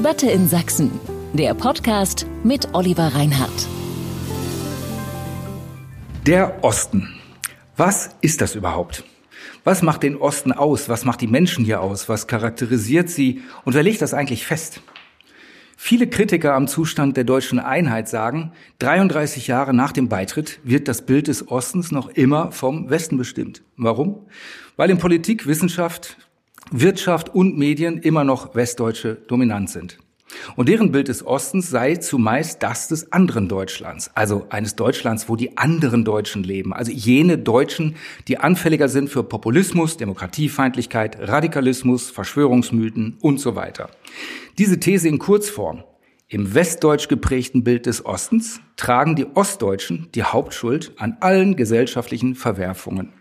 Debatte in Sachsen, der Podcast mit Oliver Reinhardt. Der Osten. Was ist das überhaupt? Was macht den Osten aus? Was macht die Menschen hier aus? Was charakterisiert sie? Und wer legt das eigentlich fest? Viele Kritiker am Zustand der deutschen Einheit sagen, 33 Jahre nach dem Beitritt wird das Bild des Ostens noch immer vom Westen bestimmt. Warum? Weil in Politik, Wissenschaft, Wirtschaft und Medien immer noch westdeutsche dominant sind. Und deren Bild des Ostens sei zumeist das des anderen Deutschlands, also eines Deutschlands, wo die anderen Deutschen leben, also jene Deutschen, die anfälliger sind für Populismus, Demokratiefeindlichkeit, Radikalismus, Verschwörungsmythen und so weiter. Diese These in Kurzform, im westdeutsch geprägten Bild des Ostens tragen die Ostdeutschen die Hauptschuld an allen gesellschaftlichen Verwerfungen.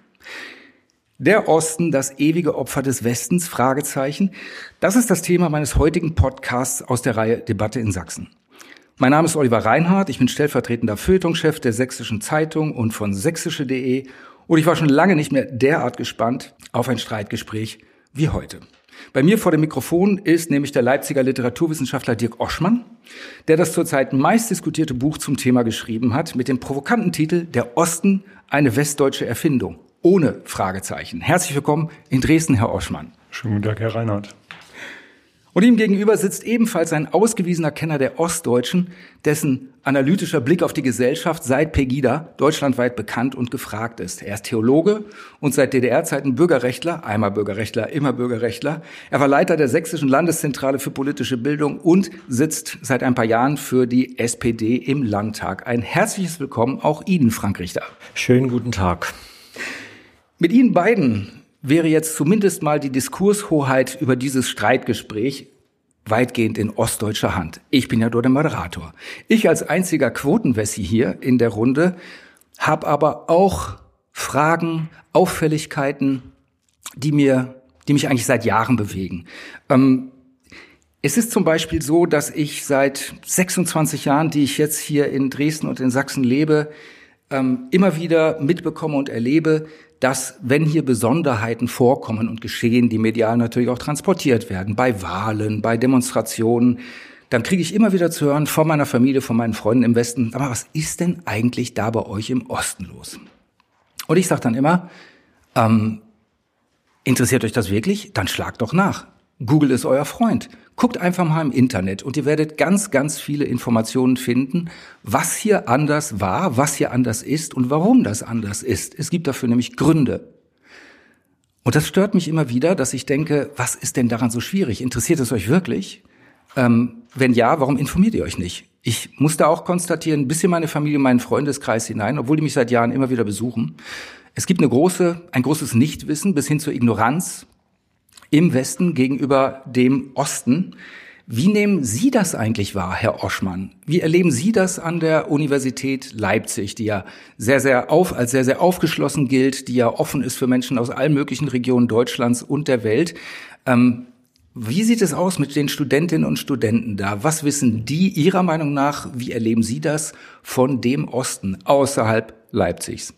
Der Osten, das ewige Opfer des Westens? Fragezeichen. Das ist das Thema meines heutigen Podcasts aus der Reihe Debatte in Sachsen. Mein Name ist Oliver Reinhardt. Ich bin stellvertretender Feuilletonchef der Sächsischen Zeitung und von sächsische.de. Und ich war schon lange nicht mehr derart gespannt auf ein Streitgespräch wie heute. Bei mir vor dem Mikrofon ist nämlich der Leipziger Literaturwissenschaftler Dirk Oschmann, der das zurzeit meist diskutierte Buch zum Thema geschrieben hat mit dem provokanten Titel Der Osten, eine westdeutsche Erfindung ohne Fragezeichen. Herzlich willkommen in Dresden, Herr Oschmann. Schönen guten Tag, Herr Reinhardt. Und ihm gegenüber sitzt ebenfalls ein ausgewiesener Kenner der Ostdeutschen, dessen analytischer Blick auf die Gesellschaft seit Pegida deutschlandweit bekannt und gefragt ist. Er ist Theologe und seit DDR-Zeiten Bürgerrechtler, einmal Bürgerrechtler, immer Bürgerrechtler. Er war Leiter der Sächsischen Landeszentrale für politische Bildung und sitzt seit ein paar Jahren für die SPD im Landtag. Ein herzliches Willkommen auch Ihnen, Frank Richter. Schönen guten Tag. Mit Ihnen beiden wäre jetzt zumindest mal die Diskurshoheit über dieses Streitgespräch weitgehend in ostdeutscher Hand. Ich bin ja nur der Moderator. Ich als einziger Quotenwessi hier in der Runde habe aber auch Fragen, Auffälligkeiten, die mir, die mich eigentlich seit Jahren bewegen. Ähm, es ist zum Beispiel so, dass ich seit 26 Jahren, die ich jetzt hier in Dresden und in Sachsen lebe, ähm, immer wieder mitbekomme und erlebe, dass wenn hier Besonderheiten vorkommen und geschehen, die medial natürlich auch transportiert werden, bei Wahlen, bei Demonstrationen, dann kriege ich immer wieder zu hören von meiner Familie, von meinen Freunden im Westen, aber was ist denn eigentlich da bei euch im Osten los? Und ich sage dann immer, ähm, interessiert euch das wirklich? Dann schlagt doch nach. Google ist euer Freund. Guckt einfach mal im Internet und ihr werdet ganz, ganz viele Informationen finden, was hier anders war, was hier anders ist und warum das anders ist. Es gibt dafür nämlich Gründe. Und das stört mich immer wieder, dass ich denke, was ist denn daran so schwierig? Interessiert es euch wirklich? Ähm, wenn ja, warum informiert ihr euch nicht? Ich musste auch konstatieren, bis in meine Familie, meinen Freundeskreis hinein, obwohl die mich seit Jahren immer wieder besuchen. Es gibt eine große, ein großes Nichtwissen bis hin zur Ignoranz im Westen gegenüber dem Osten. Wie nehmen Sie das eigentlich wahr, Herr Oschmann? Wie erleben Sie das an der Universität Leipzig, die ja sehr, sehr auf, als sehr, sehr aufgeschlossen gilt, die ja offen ist für Menschen aus allen möglichen Regionen Deutschlands und der Welt? Ähm, wie sieht es aus mit den Studentinnen und Studenten da? Was wissen die Ihrer Meinung nach? Wie erleben Sie das von dem Osten außerhalb Leipzigs?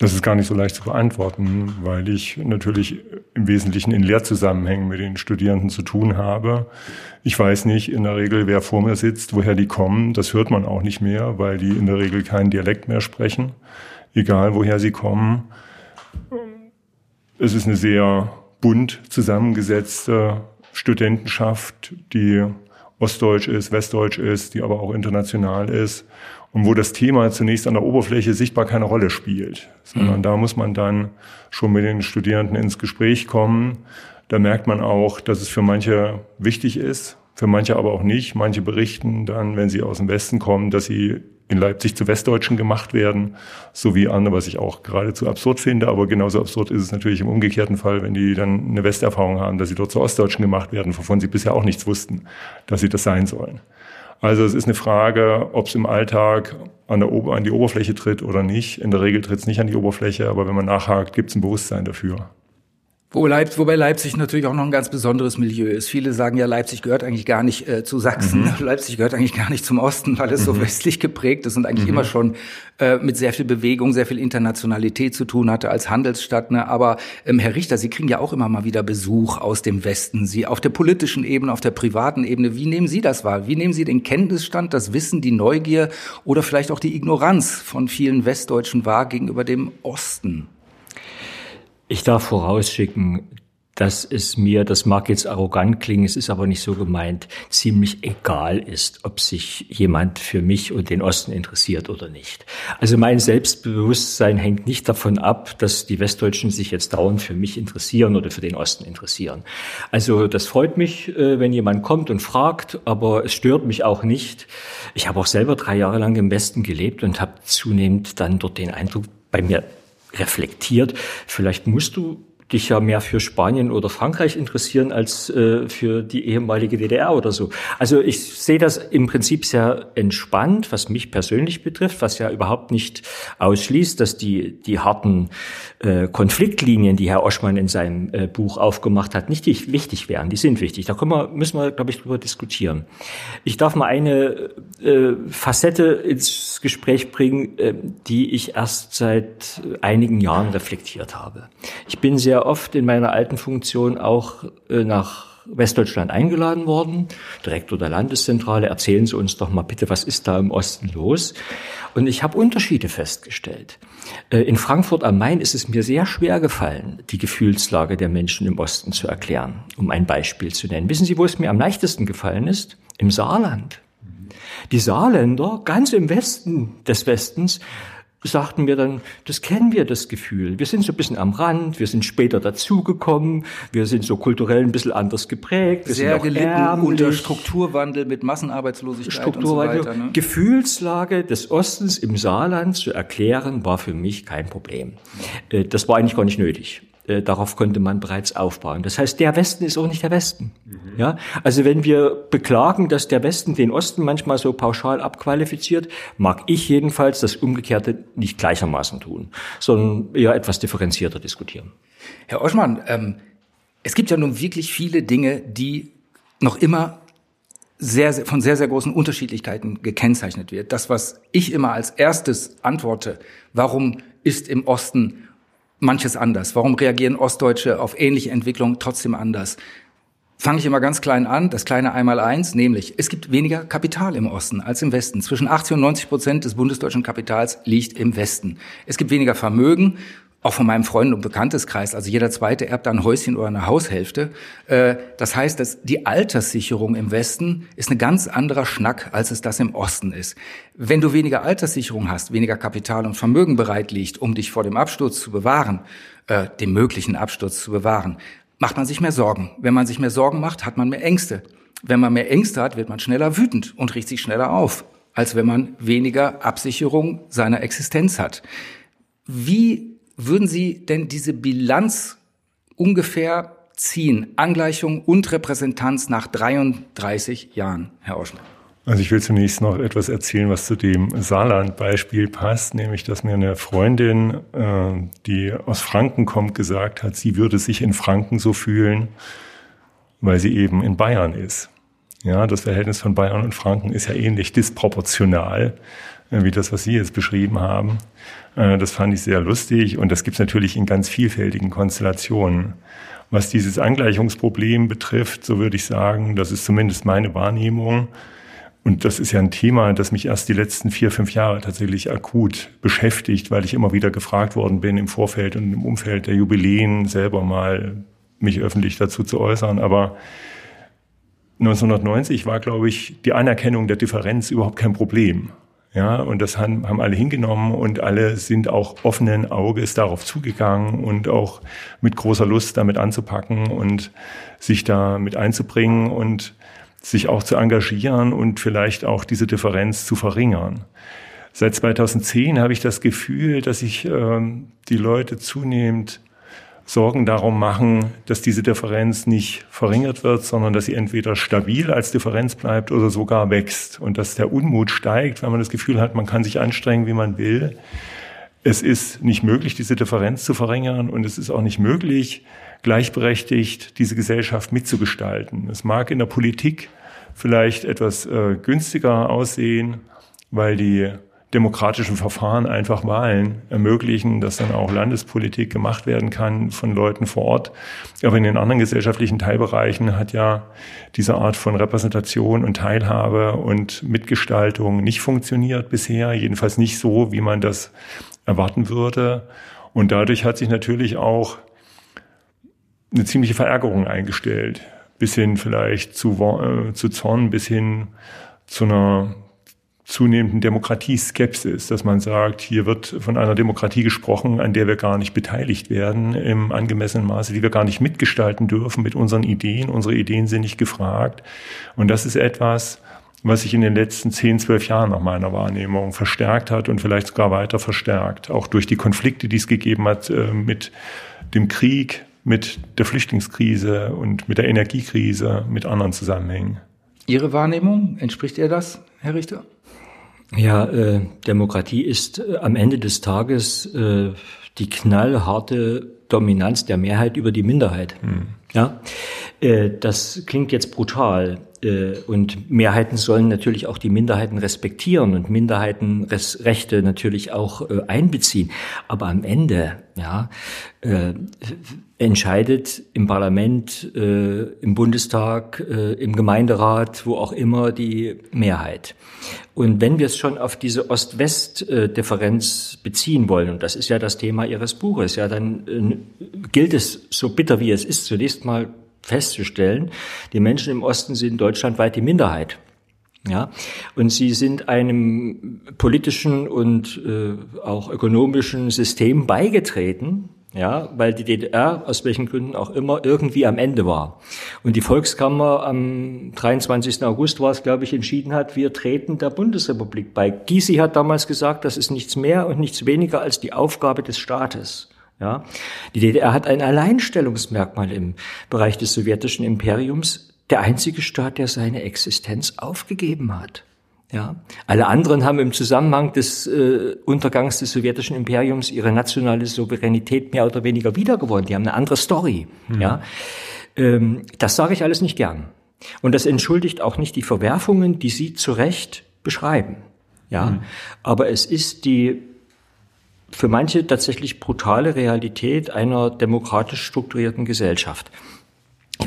Das ist gar nicht so leicht zu beantworten, weil ich natürlich im Wesentlichen in Lehrzusammenhängen mit den Studierenden zu tun habe. Ich weiß nicht in der Regel, wer vor mir sitzt, woher die kommen. Das hört man auch nicht mehr, weil die in der Regel keinen Dialekt mehr sprechen, egal woher sie kommen. Es ist eine sehr bunt zusammengesetzte Studentenschaft, die ostdeutsch ist, westdeutsch ist, die aber auch international ist und wo das Thema zunächst an der Oberfläche sichtbar keine Rolle spielt, sondern mhm. da muss man dann schon mit den Studierenden ins Gespräch kommen. Da merkt man auch, dass es für manche wichtig ist, für manche aber auch nicht. Manche berichten dann, wenn sie aus dem Westen kommen, dass sie in Leipzig zu Westdeutschen gemacht werden, so wie andere, was ich auch geradezu absurd finde. Aber genauso absurd ist es natürlich im umgekehrten Fall, wenn die dann eine Westerfahrung haben, dass sie dort zu Ostdeutschen gemacht werden, wovon sie bisher auch nichts wussten, dass sie das sein sollen. Also es ist eine Frage, ob es im Alltag an, der an die Oberfläche tritt oder nicht. In der Regel tritt es nicht an die Oberfläche, aber wenn man nachhakt, gibt es ein Bewusstsein dafür. Wo Leipzig, wobei Leipzig natürlich auch noch ein ganz besonderes Milieu ist. Viele sagen ja, Leipzig gehört eigentlich gar nicht äh, zu Sachsen. Mhm. Leipzig gehört eigentlich gar nicht zum Osten, weil es mhm. so westlich geprägt ist und eigentlich mhm. immer schon äh, mit sehr viel Bewegung, sehr viel Internationalität zu tun hatte als Handelsstadt. Ne? Aber ähm, Herr Richter, Sie kriegen ja auch immer mal wieder Besuch aus dem Westen. Sie auf der politischen Ebene, auf der privaten Ebene. Wie nehmen Sie das wahr? Wie nehmen Sie den Kenntnisstand, das Wissen, die Neugier oder vielleicht auch die Ignoranz von vielen Westdeutschen wahr gegenüber dem Osten? Ich darf vorausschicken, dass es mir, das mag jetzt arrogant klingen, es ist aber nicht so gemeint, ziemlich egal ist, ob sich jemand für mich und den Osten interessiert oder nicht. Also mein Selbstbewusstsein hängt nicht davon ab, dass die Westdeutschen sich jetzt dauernd für mich interessieren oder für den Osten interessieren. Also das freut mich, äh, wenn jemand kommt und fragt, aber es stört mich auch nicht. Ich habe auch selber drei Jahre lang im Westen gelebt und habe zunehmend dann dort den Eindruck bei mir reflektiert. Vielleicht musst du dich ja mehr für Spanien oder Frankreich interessieren als äh, für die ehemalige DDR oder so. Also ich sehe das im Prinzip sehr entspannt, was mich persönlich betrifft, was ja überhaupt nicht ausschließt, dass die, die harten äh, Konfliktlinien, die Herr Oschmann in seinem äh, Buch aufgemacht hat, nicht wichtig wären. Die sind wichtig. Da können wir, müssen wir, glaube ich, drüber diskutieren. Ich darf mal eine äh, Facette ins Gespräch bringen, äh, die ich erst seit einigen Jahren reflektiert habe. Ich bin sehr sehr oft in meiner alten Funktion auch äh, nach Westdeutschland eingeladen worden, Direktor der Landeszentrale, erzählen Sie uns doch mal bitte, was ist da im Osten los? Und ich habe Unterschiede festgestellt. Äh, in Frankfurt am Main ist es mir sehr schwer gefallen, die Gefühlslage der Menschen im Osten zu erklären, um ein Beispiel zu nennen. Wissen Sie, wo es mir am leichtesten gefallen ist? Im Saarland. Die Saarländer, ganz im Westen des Westens, sagten mir dann, das kennen wir, das Gefühl. Wir sind so ein bisschen am Rand, wir sind später dazugekommen, wir sind so kulturell ein bisschen anders geprägt. Wir Sehr sind gelitten ärmlich. unter Strukturwandel mit Massenarbeitslosigkeit Strukturwandel. und so weiter. Ne? Gefühlslage des Ostens im Saarland zu erklären, war für mich kein Problem. Äh, das war eigentlich gar nicht nötig. Äh, darauf konnte man bereits aufbauen. Das heißt, der Westen ist auch nicht der Westen. Mhm. Ja, also wenn wir beklagen, dass der Westen den Osten manchmal so pauschal abqualifiziert, mag ich jedenfalls das Umgekehrte nicht gleichermaßen tun, sondern eher etwas differenzierter diskutieren. Herr Oschmann, ähm, es gibt ja nun wirklich viele Dinge, die noch immer sehr, sehr, von sehr, sehr großen Unterschiedlichkeiten gekennzeichnet wird. Das, was ich immer als erstes antworte, warum ist im Osten manches anders? Warum reagieren Ostdeutsche auf ähnliche Entwicklungen trotzdem anders? Fange ich immer ganz klein an, das kleine Einmaleins, nämlich es gibt weniger Kapital im Osten als im Westen. Zwischen 80 und 90 Prozent des bundesdeutschen Kapitals liegt im Westen. Es gibt weniger Vermögen auch von meinem Freund- und Bekannteskreis, also jeder zweite erbt ein Häuschen oder eine Haushälfte. Äh, das heißt, dass die Alterssicherung im Westen ist ein ganz anderer Schnack, als es das im Osten ist. Wenn du weniger Alterssicherung hast, weniger Kapital und Vermögen bereit liegt, um dich vor dem Absturz zu bewahren, äh, dem möglichen Absturz zu bewahren, macht man sich mehr Sorgen. Wenn man sich mehr Sorgen macht, hat man mehr Ängste. Wenn man mehr Ängste hat, wird man schneller wütend und riecht sich schneller auf, als wenn man weniger Absicherung seiner Existenz hat. Wie würden Sie denn diese Bilanz ungefähr ziehen? Angleichung und Repräsentanz nach 33 Jahren, Herr Oschmann. Also ich will zunächst noch etwas erzählen, was zu dem Saarland-Beispiel passt, nämlich dass mir eine Freundin, äh, die aus Franken kommt, gesagt hat, sie würde sich in Franken so fühlen, weil sie eben in Bayern ist. Ja, das Verhältnis von Bayern und Franken ist ja ähnlich disproportional wie das, was Sie jetzt beschrieben haben. Äh, das fand ich sehr lustig und das gibt es natürlich in ganz vielfältigen Konstellationen. Was dieses Angleichungsproblem betrifft, so würde ich sagen, das ist zumindest meine Wahrnehmung. Und das ist ja ein Thema, das mich erst die letzten vier, fünf Jahre tatsächlich akut beschäftigt, weil ich immer wieder gefragt worden bin, im Vorfeld und im Umfeld der Jubiläen selber mal mich öffentlich dazu zu äußern. Aber 1990 war, glaube ich, die Anerkennung der Differenz überhaupt kein Problem. Ja, und das haben, haben alle hingenommen und alle sind auch offenen Auges darauf zugegangen und auch mit großer Lust damit anzupacken und sich da mit einzubringen und sich auch zu engagieren und vielleicht auch diese Differenz zu verringern. Seit 2010 habe ich das Gefühl, dass sich ähm, die Leute zunehmend Sorgen darum machen, dass diese Differenz nicht verringert wird, sondern dass sie entweder stabil als Differenz bleibt oder sogar wächst und dass der Unmut steigt, weil man das Gefühl hat, man kann sich anstrengen, wie man will. es ist nicht möglich, diese Differenz zu verringern und es ist auch nicht möglich, gleichberechtigt diese Gesellschaft mitzugestalten. Es mag in der Politik vielleicht etwas äh, günstiger aussehen, weil die demokratischen Verfahren einfach Wahlen ermöglichen, dass dann auch Landespolitik gemacht werden kann von Leuten vor Ort. Aber in den anderen gesellschaftlichen Teilbereichen hat ja diese Art von Repräsentation und Teilhabe und Mitgestaltung nicht funktioniert bisher, jedenfalls nicht so, wie man das erwarten würde. Und dadurch hat sich natürlich auch eine ziemliche Verärgerung eingestellt, bis hin vielleicht zu, äh, zu Zorn, bis hin zu einer zunehmenden Demokratieskepsis, dass man sagt, hier wird von einer Demokratie gesprochen, an der wir gar nicht beteiligt werden im angemessenen Maße, die wir gar nicht mitgestalten dürfen mit unseren Ideen. Unsere Ideen sind nicht gefragt. Und das ist etwas, was sich in den letzten zehn, zwölf Jahren nach meiner Wahrnehmung verstärkt hat und vielleicht sogar weiter verstärkt. Auch durch die Konflikte, die es gegeben hat äh, mit dem Krieg, mit der Flüchtlingskrise und mit der Energiekrise, mit anderen Zusammenhängen. Ihre Wahrnehmung, entspricht ihr das, Herr Richter? Ja, äh, Demokratie ist äh, am Ende des Tages äh, die knallharte Dominanz der Mehrheit über die Minderheit. Hm. Ja, äh, das klingt jetzt brutal. Äh, und Mehrheiten sollen natürlich auch die Minderheiten respektieren und Minderheitenrechte natürlich auch einbeziehen. Aber am Ende, ja, entscheidet im Parlament, äh, im Bundestag, äh, im Gemeinderat, wo auch immer die Mehrheit. Und wenn wir es schon auf diese Ost-West-Differenz beziehen wollen, und das ist ja das Thema Ihres Buches, ja, dann äh, gilt es, so bitter wie es ist, zunächst mal festzustellen, die Menschen im Osten sind deutschlandweit die Minderheit. Ja, und sie sind einem politischen und äh, auch ökonomischen System beigetreten, ja, weil die DDR aus welchen Gründen auch immer irgendwie am Ende war. Und die Volkskammer am 23. August war es, glaube ich, entschieden hat, wir treten der Bundesrepublik bei. Gysi hat damals gesagt, das ist nichts mehr und nichts weniger als die Aufgabe des Staates. Ja, die DDR hat ein Alleinstellungsmerkmal im Bereich des sowjetischen Imperiums. Der einzige Staat, der seine Existenz aufgegeben hat. Ja, alle anderen haben im Zusammenhang des äh, Untergangs des sowjetischen Imperiums ihre nationale Souveränität mehr oder weniger wiedergewonnen. Die haben eine andere Story. Mhm. Ja, ähm, das sage ich alles nicht gern. Und das entschuldigt auch nicht die Verwerfungen, die Sie zu Recht beschreiben. Ja, mhm. aber es ist die für manche tatsächlich brutale Realität einer demokratisch strukturierten Gesellschaft.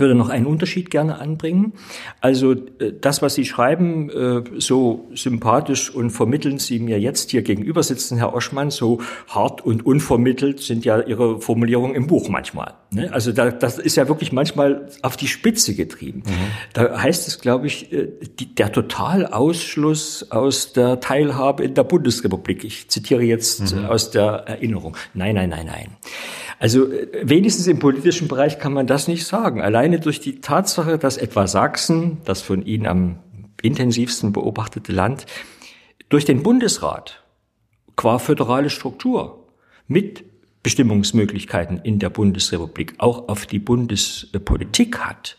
Ich würde noch einen Unterschied gerne anbringen. Also äh, das, was Sie schreiben, äh, so sympathisch und vermitteln Sie mir jetzt hier gegenüber sitzen, Herr Oschmann, so hart und unvermittelt sind ja Ihre Formulierungen im Buch manchmal. Ne? Also das ist ja wirklich manchmal auf die Spitze getrieben. Mhm. Da heißt es, glaube ich, äh, der Totalausschluss aus der Teilhabe in der Bundesrepublik. Ich zitiere jetzt mhm. aus der Erinnerung. Nein, nein, nein, nein. Also wenigstens im politischen Bereich kann man das nicht sagen. Alleine durch die Tatsache, dass etwa Sachsen, das von Ihnen am intensivsten beobachtete Land, durch den Bundesrat qua föderale Struktur mit Bestimmungsmöglichkeiten in der Bundesrepublik auch auf die Bundespolitik hat,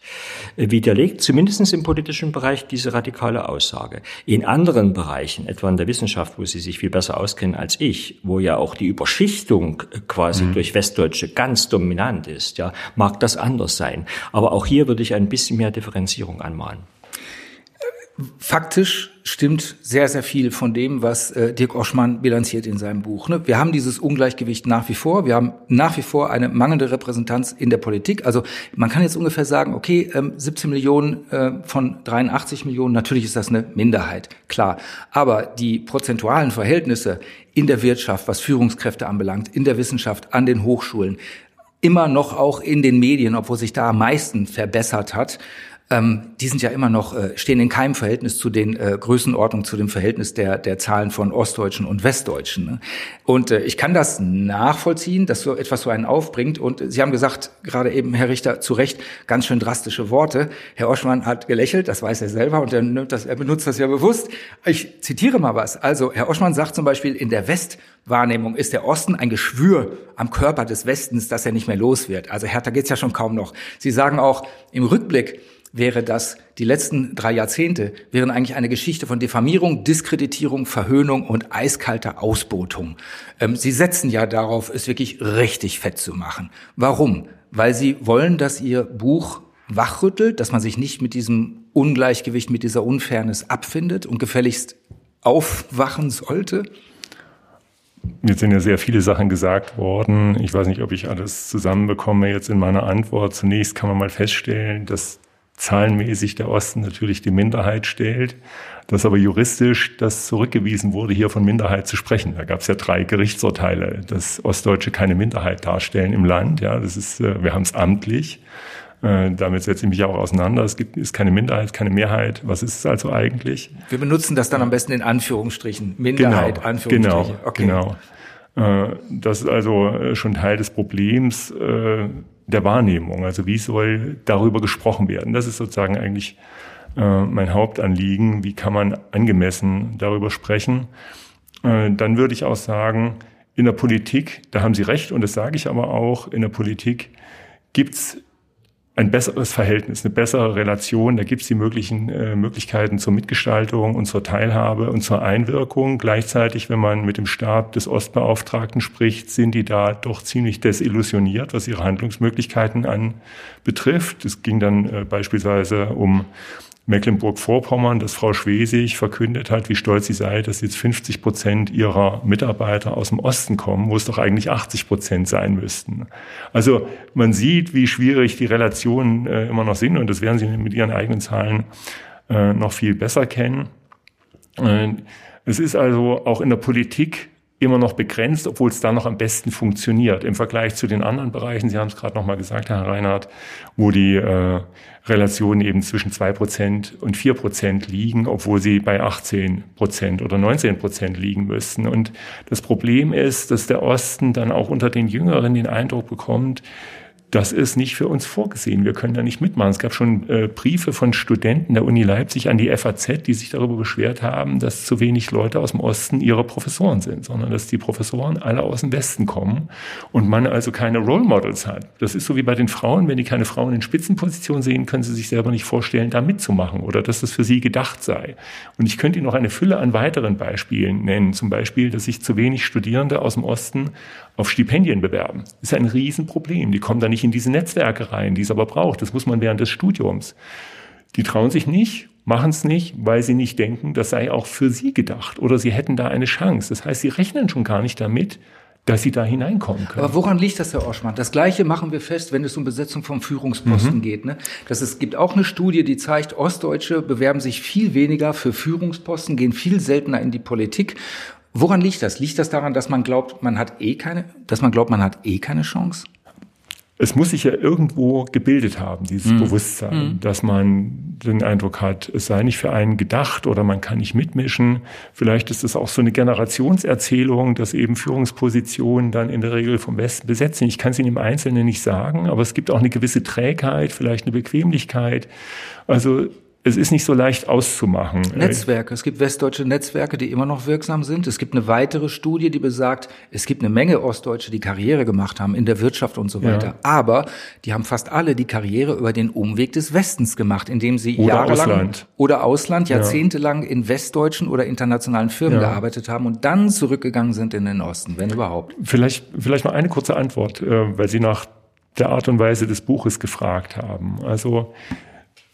äh, widerlegt zumindest im politischen Bereich diese radikale Aussage. In anderen Bereichen, etwa in der Wissenschaft, wo Sie sich viel besser auskennen als ich, wo ja auch die Überschichtung äh, quasi mhm. durch Westdeutsche ganz dominant ist, ja, mag das anders sein. Aber auch hier würde ich ein bisschen mehr Differenzierung anmahnen. Faktisch stimmt sehr, sehr viel von dem, was äh, Dirk Oschmann bilanziert in seinem Buch. Ne? Wir haben dieses Ungleichgewicht nach wie vor. Wir haben nach wie vor eine mangelnde Repräsentanz in der Politik. Also man kann jetzt ungefähr sagen, okay, ähm, 17 Millionen äh, von 83 Millionen, natürlich ist das eine Minderheit, klar. Aber die prozentualen Verhältnisse in der Wirtschaft, was Führungskräfte anbelangt, in der Wissenschaft, an den Hochschulen, immer noch auch in den Medien, obwohl sich da am meisten verbessert hat, ähm, die sind ja immer noch, äh, stehen in keinem Verhältnis zu den äh, Größenordnungen, zu dem Verhältnis der, der Zahlen von Ostdeutschen und Westdeutschen. Ne? Und äh, ich kann das nachvollziehen, dass so etwas so einen aufbringt. Und Sie haben gesagt, gerade eben, Herr Richter, zu Recht, ganz schön drastische Worte. Herr Oschmann hat gelächelt, das weiß er selber und er, nimmt das, er benutzt das ja bewusst. Ich zitiere mal was. Also, Herr Oschmann sagt zum Beispiel, in der Westwahrnehmung ist der Osten ein Geschwür am Körper des Westens, dass er nicht mehr los wird. Also härter geht's ja schon kaum noch. Sie sagen auch, im Rückblick wäre das, die letzten drei Jahrzehnte wären eigentlich eine Geschichte von Diffamierung, Diskreditierung, Verhöhnung und eiskalter Ausbotung. Ähm, Sie setzen ja darauf, es wirklich richtig fett zu machen. Warum? Weil Sie wollen, dass Ihr Buch wachrüttelt, dass man sich nicht mit diesem Ungleichgewicht, mit dieser Unfairness abfindet und gefälligst aufwachen sollte? Jetzt sind ja sehr viele Sachen gesagt worden. Ich weiß nicht, ob ich alles zusammenbekomme jetzt in meiner Antwort. Zunächst kann man mal feststellen, dass zahlenmäßig der Osten natürlich die Minderheit stellt, dass aber juristisch das zurückgewiesen wurde, hier von Minderheit zu sprechen. Da gab es ja drei Gerichtsurteile, dass Ostdeutsche keine Minderheit darstellen im Land. Ja, das ist, äh, wir haben es amtlich. Äh, damit setze ich mich auch auseinander. Es gibt, ist keine Minderheit, keine Mehrheit. Was ist es also eigentlich? Wir benutzen das dann am besten in Anführungsstrichen. Minderheit, genau, Anführungsstriche. Genau, okay. genau. Äh, das ist also äh, schon Teil des Problems der Wahrnehmung. Also wie soll darüber gesprochen werden? Das ist sozusagen eigentlich mein Hauptanliegen. Wie kann man angemessen darüber sprechen? Dann würde ich auch sagen, in der Politik, da haben Sie recht und das sage ich aber auch, in der Politik gibt's ein besseres Verhältnis, eine bessere Relation. Da gibt es die möglichen äh, Möglichkeiten zur Mitgestaltung und zur Teilhabe und zur Einwirkung. Gleichzeitig, wenn man mit dem Stab des Ostbeauftragten spricht, sind die da doch ziemlich desillusioniert, was ihre Handlungsmöglichkeiten anbetrifft. Es ging dann äh, beispielsweise um Mecklenburg-Vorpommern, dass Frau Schwesig verkündet hat, wie stolz sie sei, dass jetzt 50 Prozent ihrer Mitarbeiter aus dem Osten kommen, wo es doch eigentlich 80 Prozent sein müssten. Also man sieht, wie schwierig die Relationen äh, immer noch sind und das werden Sie mit Ihren eigenen Zahlen äh, noch viel besser kennen. Äh, es ist also auch in der Politik immer noch begrenzt, obwohl es da noch am besten funktioniert im Vergleich zu den anderen Bereichen. Sie haben es gerade noch mal gesagt, Herr Reinhardt, wo die äh, Relationen eben zwischen zwei Prozent und vier Prozent liegen, obwohl sie bei 18 Prozent oder 19 Prozent liegen müssten. Und das Problem ist, dass der Osten dann auch unter den Jüngeren den Eindruck bekommt, das ist nicht für uns vorgesehen. Wir können da nicht mitmachen. Es gab schon äh, Briefe von Studenten der Uni Leipzig an die FAZ, die sich darüber beschwert haben, dass zu wenig Leute aus dem Osten ihre Professoren sind, sondern dass die Professoren alle aus dem Westen kommen und man also keine Role Models hat. Das ist so wie bei den Frauen. Wenn die keine Frauen in Spitzenpositionen sehen, können sie sich selber nicht vorstellen, da mitzumachen oder dass das für sie gedacht sei. Und ich könnte Ihnen noch eine Fülle an weiteren Beispielen nennen. Zum Beispiel, dass sich zu wenig Studierende aus dem Osten auf Stipendien bewerben. Das ist ein Riesenproblem. Die kommen da nicht in diese Netzwerke rein, die es aber braucht. Das muss man während des Studiums. Die trauen sich nicht, machen es nicht, weil sie nicht denken, das sei auch für sie gedacht oder sie hätten da eine Chance. Das heißt, sie rechnen schon gar nicht damit, dass sie da hineinkommen können. Aber woran liegt das, Herr Oschmann? Das Gleiche machen wir fest, wenn es um Besetzung von Führungsposten mhm. geht. Ne? Das es gibt auch eine Studie, die zeigt, Ostdeutsche bewerben sich viel weniger für Führungsposten, gehen viel seltener in die Politik. Woran liegt das? Liegt das daran, dass man glaubt, man hat eh keine, dass man glaubt, man hat eh keine Chance? es muss sich ja irgendwo gebildet haben, dieses mhm. Bewusstsein, mhm. dass man den Eindruck hat, es sei nicht für einen gedacht oder man kann nicht mitmischen. Vielleicht ist es auch so eine Generationserzählung, dass eben Führungspositionen dann in der Regel vom Westen besetzen. Ich kann es Ihnen im Einzelnen nicht sagen, aber es gibt auch eine gewisse Trägheit, vielleicht eine Bequemlichkeit. Also es ist nicht so leicht auszumachen. Netzwerke. Es gibt westdeutsche Netzwerke, die immer noch wirksam sind. Es gibt eine weitere Studie, die besagt, es gibt eine Menge Ostdeutsche, die Karriere gemacht haben in der Wirtschaft und so weiter. Ja. Aber die haben fast alle die Karriere über den Umweg des Westens gemacht, indem sie oder jahrelang Ausland. oder Ausland, jahrzehntelang ja. in westdeutschen oder internationalen Firmen ja. gearbeitet haben und dann zurückgegangen sind in den Osten, wenn überhaupt. Vielleicht, vielleicht mal eine kurze Antwort, äh, weil Sie nach der Art und Weise des Buches gefragt haben. Also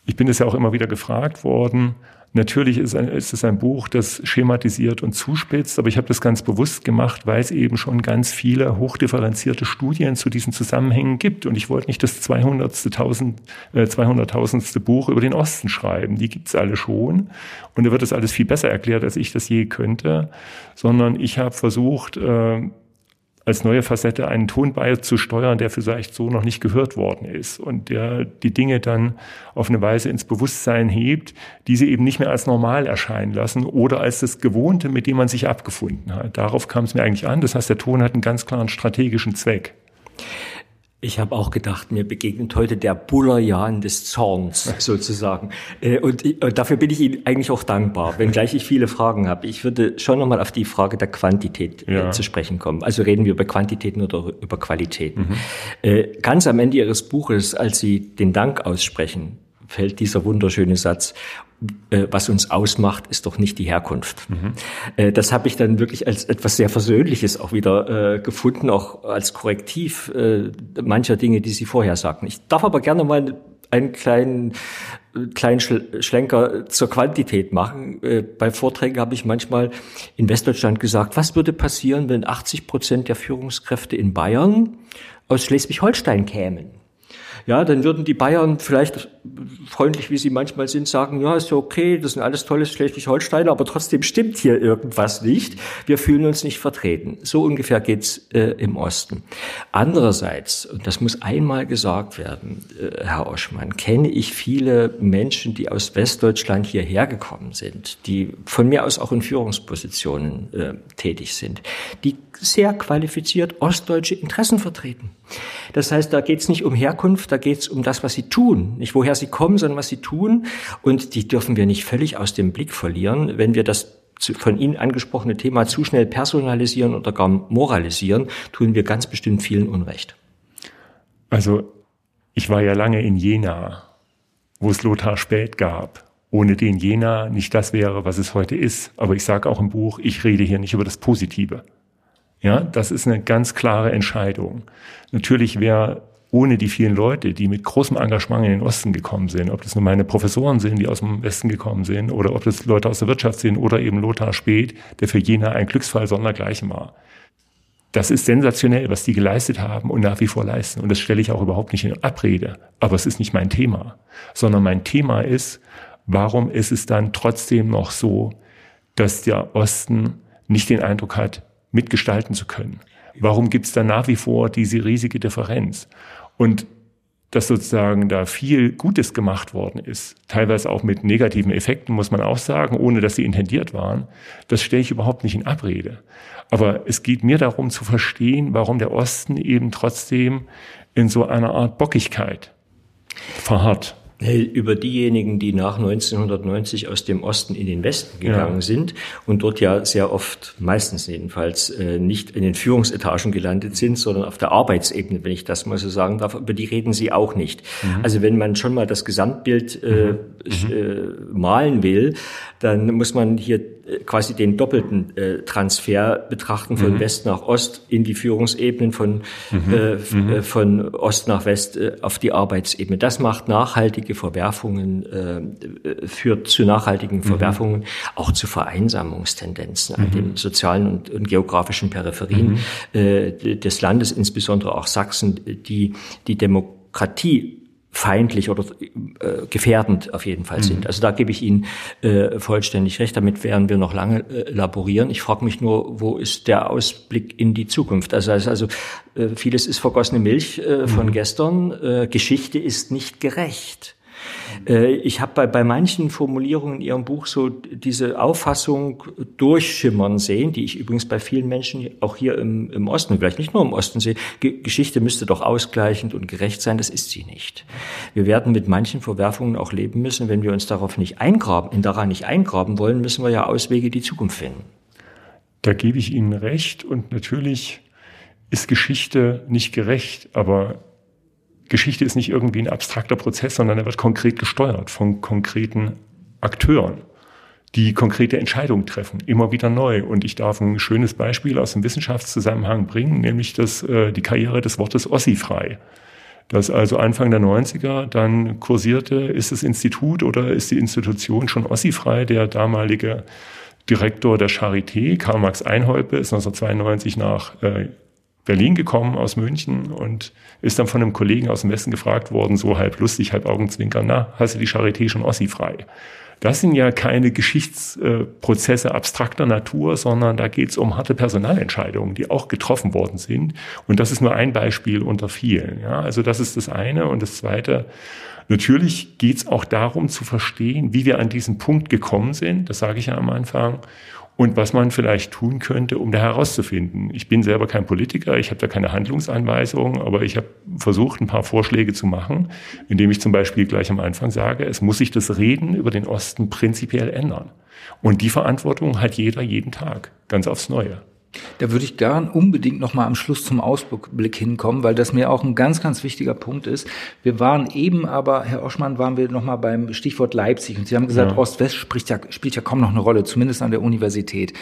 ich bin es ja auch immer wieder gefragt worden. Natürlich ist, ein, ist es ein Buch, das schematisiert und zuspitzt, aber ich habe das ganz bewusst gemacht, weil es eben schon ganz viele hochdifferenzierte Studien zu diesen Zusammenhängen gibt. Und ich wollte nicht das 200. äh, 200.000. Buch über den Osten schreiben. Die gibt's alle schon. Und da wird das alles viel besser erklärt, als ich das je könnte. Sondern ich habe versucht, äh, als neue Facette einen Ton beizusteuern, der vielleicht so noch nicht gehört worden ist und der die Dinge dann auf eine Weise ins Bewusstsein hebt, die sie eben nicht mehr als normal erscheinen lassen oder als das Gewohnte, mit dem man sich abgefunden hat. Darauf kam es mir eigentlich an. Das heißt, der Ton hat einen ganz klaren strategischen Zweck. Ich habe auch gedacht, mir begegnet heute der Bullerjan des Zorns sozusagen. Äh, und, und dafür bin ich Ihnen eigentlich auch dankbar, wenngleich ich viele Fragen habe. Ich würde schon nochmal auf die Frage der Quantität äh, ja. zu sprechen kommen. Also reden wir über Quantitäten oder über Qualitäten. Mhm. Ganz am Ende Ihres Buches, als Sie den Dank aussprechen, fällt dieser wunderschöne Satz, äh, was uns ausmacht, ist doch nicht die Herkunft. Mhm. Äh, das habe ich dann wirklich als etwas sehr Versöhnliches auch wieder äh, gefunden, auch als Korrektiv äh, mancher Dinge, die Sie vorher sagten. Ich darf aber gerne mal einen kleinen kleinen Schlenker zur Quantität machen. Äh, bei Vorträgen habe ich manchmal in Westdeutschland gesagt, was würde passieren, wenn 80 Prozent der Führungskräfte in Bayern aus Schleswig-Holstein kämen? Ja, dann würden die Bayern vielleicht freundlich, wie sie manchmal sind, sagen, ja, ist ja okay, das sind alles tolle Schleswig-Holsteiner, aber trotzdem stimmt hier irgendwas nicht. Wir fühlen uns nicht vertreten. So ungefähr geht's äh, im Osten. Andererseits, und das muss einmal gesagt werden, äh, Herr Oschmann, kenne ich viele Menschen, die aus Westdeutschland hierher gekommen sind, die von mir aus auch in Führungspositionen äh, tätig sind, die sehr qualifiziert ostdeutsche Interessen vertreten. Das heißt, da geht es nicht um Herkunft, da geht es um das, was sie tun. Nicht woher sie kommen, sondern was sie tun. Und die dürfen wir nicht völlig aus dem Blick verlieren, wenn wir das von Ihnen angesprochene Thema zu schnell personalisieren oder gar moralisieren, tun wir ganz bestimmt vielen Unrecht. Also, ich war ja lange in Jena, wo es Lothar Spät gab ohne den Jena nicht das wäre, was es heute ist. Aber ich sage auch im Buch, ich rede hier nicht über das Positive. Ja, das ist eine ganz klare Entscheidung. Natürlich wäre ohne die vielen Leute, die mit großem Engagement in den Osten gekommen sind, ob das nur meine Professoren sind, die aus dem Westen gekommen sind, oder ob das Leute aus der Wirtschaft sind, oder eben Lothar Speth, der für Jena ein Glücksfall sondergleichen war. Das ist sensationell, was die geleistet haben und nach wie vor leisten. Und das stelle ich auch überhaupt nicht in Abrede. Aber es ist nicht mein Thema, sondern mein Thema ist, warum ist es dann trotzdem noch so, dass der Osten nicht den Eindruck hat, mitgestalten zu können? Warum gibt es da nach wie vor diese riesige Differenz? Und dass sozusagen da viel Gutes gemacht worden ist, teilweise auch mit negativen Effekten, muss man auch sagen, ohne dass sie intendiert waren, das stelle ich überhaupt nicht in Abrede. Aber es geht mir darum zu verstehen, warum der Osten eben trotzdem in so einer Art Bockigkeit verharrt über diejenigen, die nach 1990 aus dem Osten in den Westen gegangen ja. sind und dort ja sehr oft, meistens jedenfalls, äh, nicht in den Führungsetagen gelandet sind, sondern auf der Arbeitsebene, wenn ich das mal so sagen darf, über die reden sie auch nicht. Mhm. Also wenn man schon mal das Gesamtbild äh, mhm. äh, malen will, dann muss man hier quasi den doppelten äh, Transfer betrachten von mhm. West nach Ost in die Führungsebenen von, mhm. Äh, mhm. Äh, von Ost nach West äh, auf die Arbeitsebene. Das macht nachhaltige Verwerfungen, äh, führt zu nachhaltigen mhm. Verwerfungen, auch zu Vereinsamungstendenzen an den mhm. sozialen und, und geografischen Peripherien mhm. äh, des Landes, insbesondere auch Sachsen, die die Demokratie feindlich oder äh, gefährdend auf jeden Fall sind. Mhm. Also da gebe ich Ihnen äh, vollständig recht. Damit werden wir noch lange äh, laborieren. Ich frage mich nur, wo ist der Ausblick in die Zukunft? Also, also äh, vieles ist vergossene Milch äh, von mhm. gestern. Äh, Geschichte ist nicht gerecht. Äh, ich habe bei, bei manchen Formulierungen in Ihrem Buch so diese Auffassung durchschimmern sehen, die ich übrigens bei vielen Menschen auch hier im, im Osten, vielleicht nicht nur im Osten sehe. G Geschichte müsste doch ausgleichend und gerecht sein, das ist sie nicht. Wir werden mit manchen Verwerfungen auch leben müssen, wenn wir uns darauf nicht eingraben, in daran nicht eingraben wollen, müssen wir ja Auswege die Zukunft finden. Da gebe ich Ihnen recht und natürlich ist Geschichte nicht gerecht, aber Geschichte ist nicht irgendwie ein abstrakter Prozess, sondern er wird konkret gesteuert von konkreten Akteuren, die konkrete Entscheidungen treffen, immer wieder neu. Und ich darf ein schönes Beispiel aus dem Wissenschaftszusammenhang bringen, nämlich das, äh, die Karriere des Wortes Ossifrei. Das also Anfang der 90er dann kursierte, ist das Institut oder ist die Institution schon ossifrei? Der damalige Direktor der Charité, Karl Max Einhäupe, ist 1992 nach äh, Berlin gekommen aus München und ist dann von einem Kollegen aus dem Westen gefragt worden, so halb lustig, halb Augenzwinkern, na, hast du die Charité schon Ossi-frei? Das sind ja keine Geschichtsprozesse abstrakter Natur, sondern da geht es um harte Personalentscheidungen, die auch getroffen worden sind. Und das ist nur ein Beispiel unter vielen. Ja, also das ist das eine. Und das zweite, natürlich geht es auch darum zu verstehen, wie wir an diesen Punkt gekommen sind. Das sage ich ja am Anfang und was man vielleicht tun könnte, um da herauszufinden. Ich bin selber kein Politiker, ich habe da keine Handlungsanweisungen, aber ich habe versucht, ein paar Vorschläge zu machen, indem ich zum Beispiel gleich am Anfang sage, es muss sich das Reden über den Osten prinzipiell ändern. Und die Verantwortung hat jeder jeden Tag, ganz aufs Neue. Da würde ich gern unbedingt noch mal am Schluss zum Ausblick hinkommen, weil das mir auch ein ganz, ganz wichtiger Punkt ist. Wir waren eben aber, Herr Oschmann, waren wir noch mal beim Stichwort Leipzig und Sie haben gesagt, ja. Ost-West spielt ja, spielt ja kaum noch eine Rolle, zumindest an der Universität.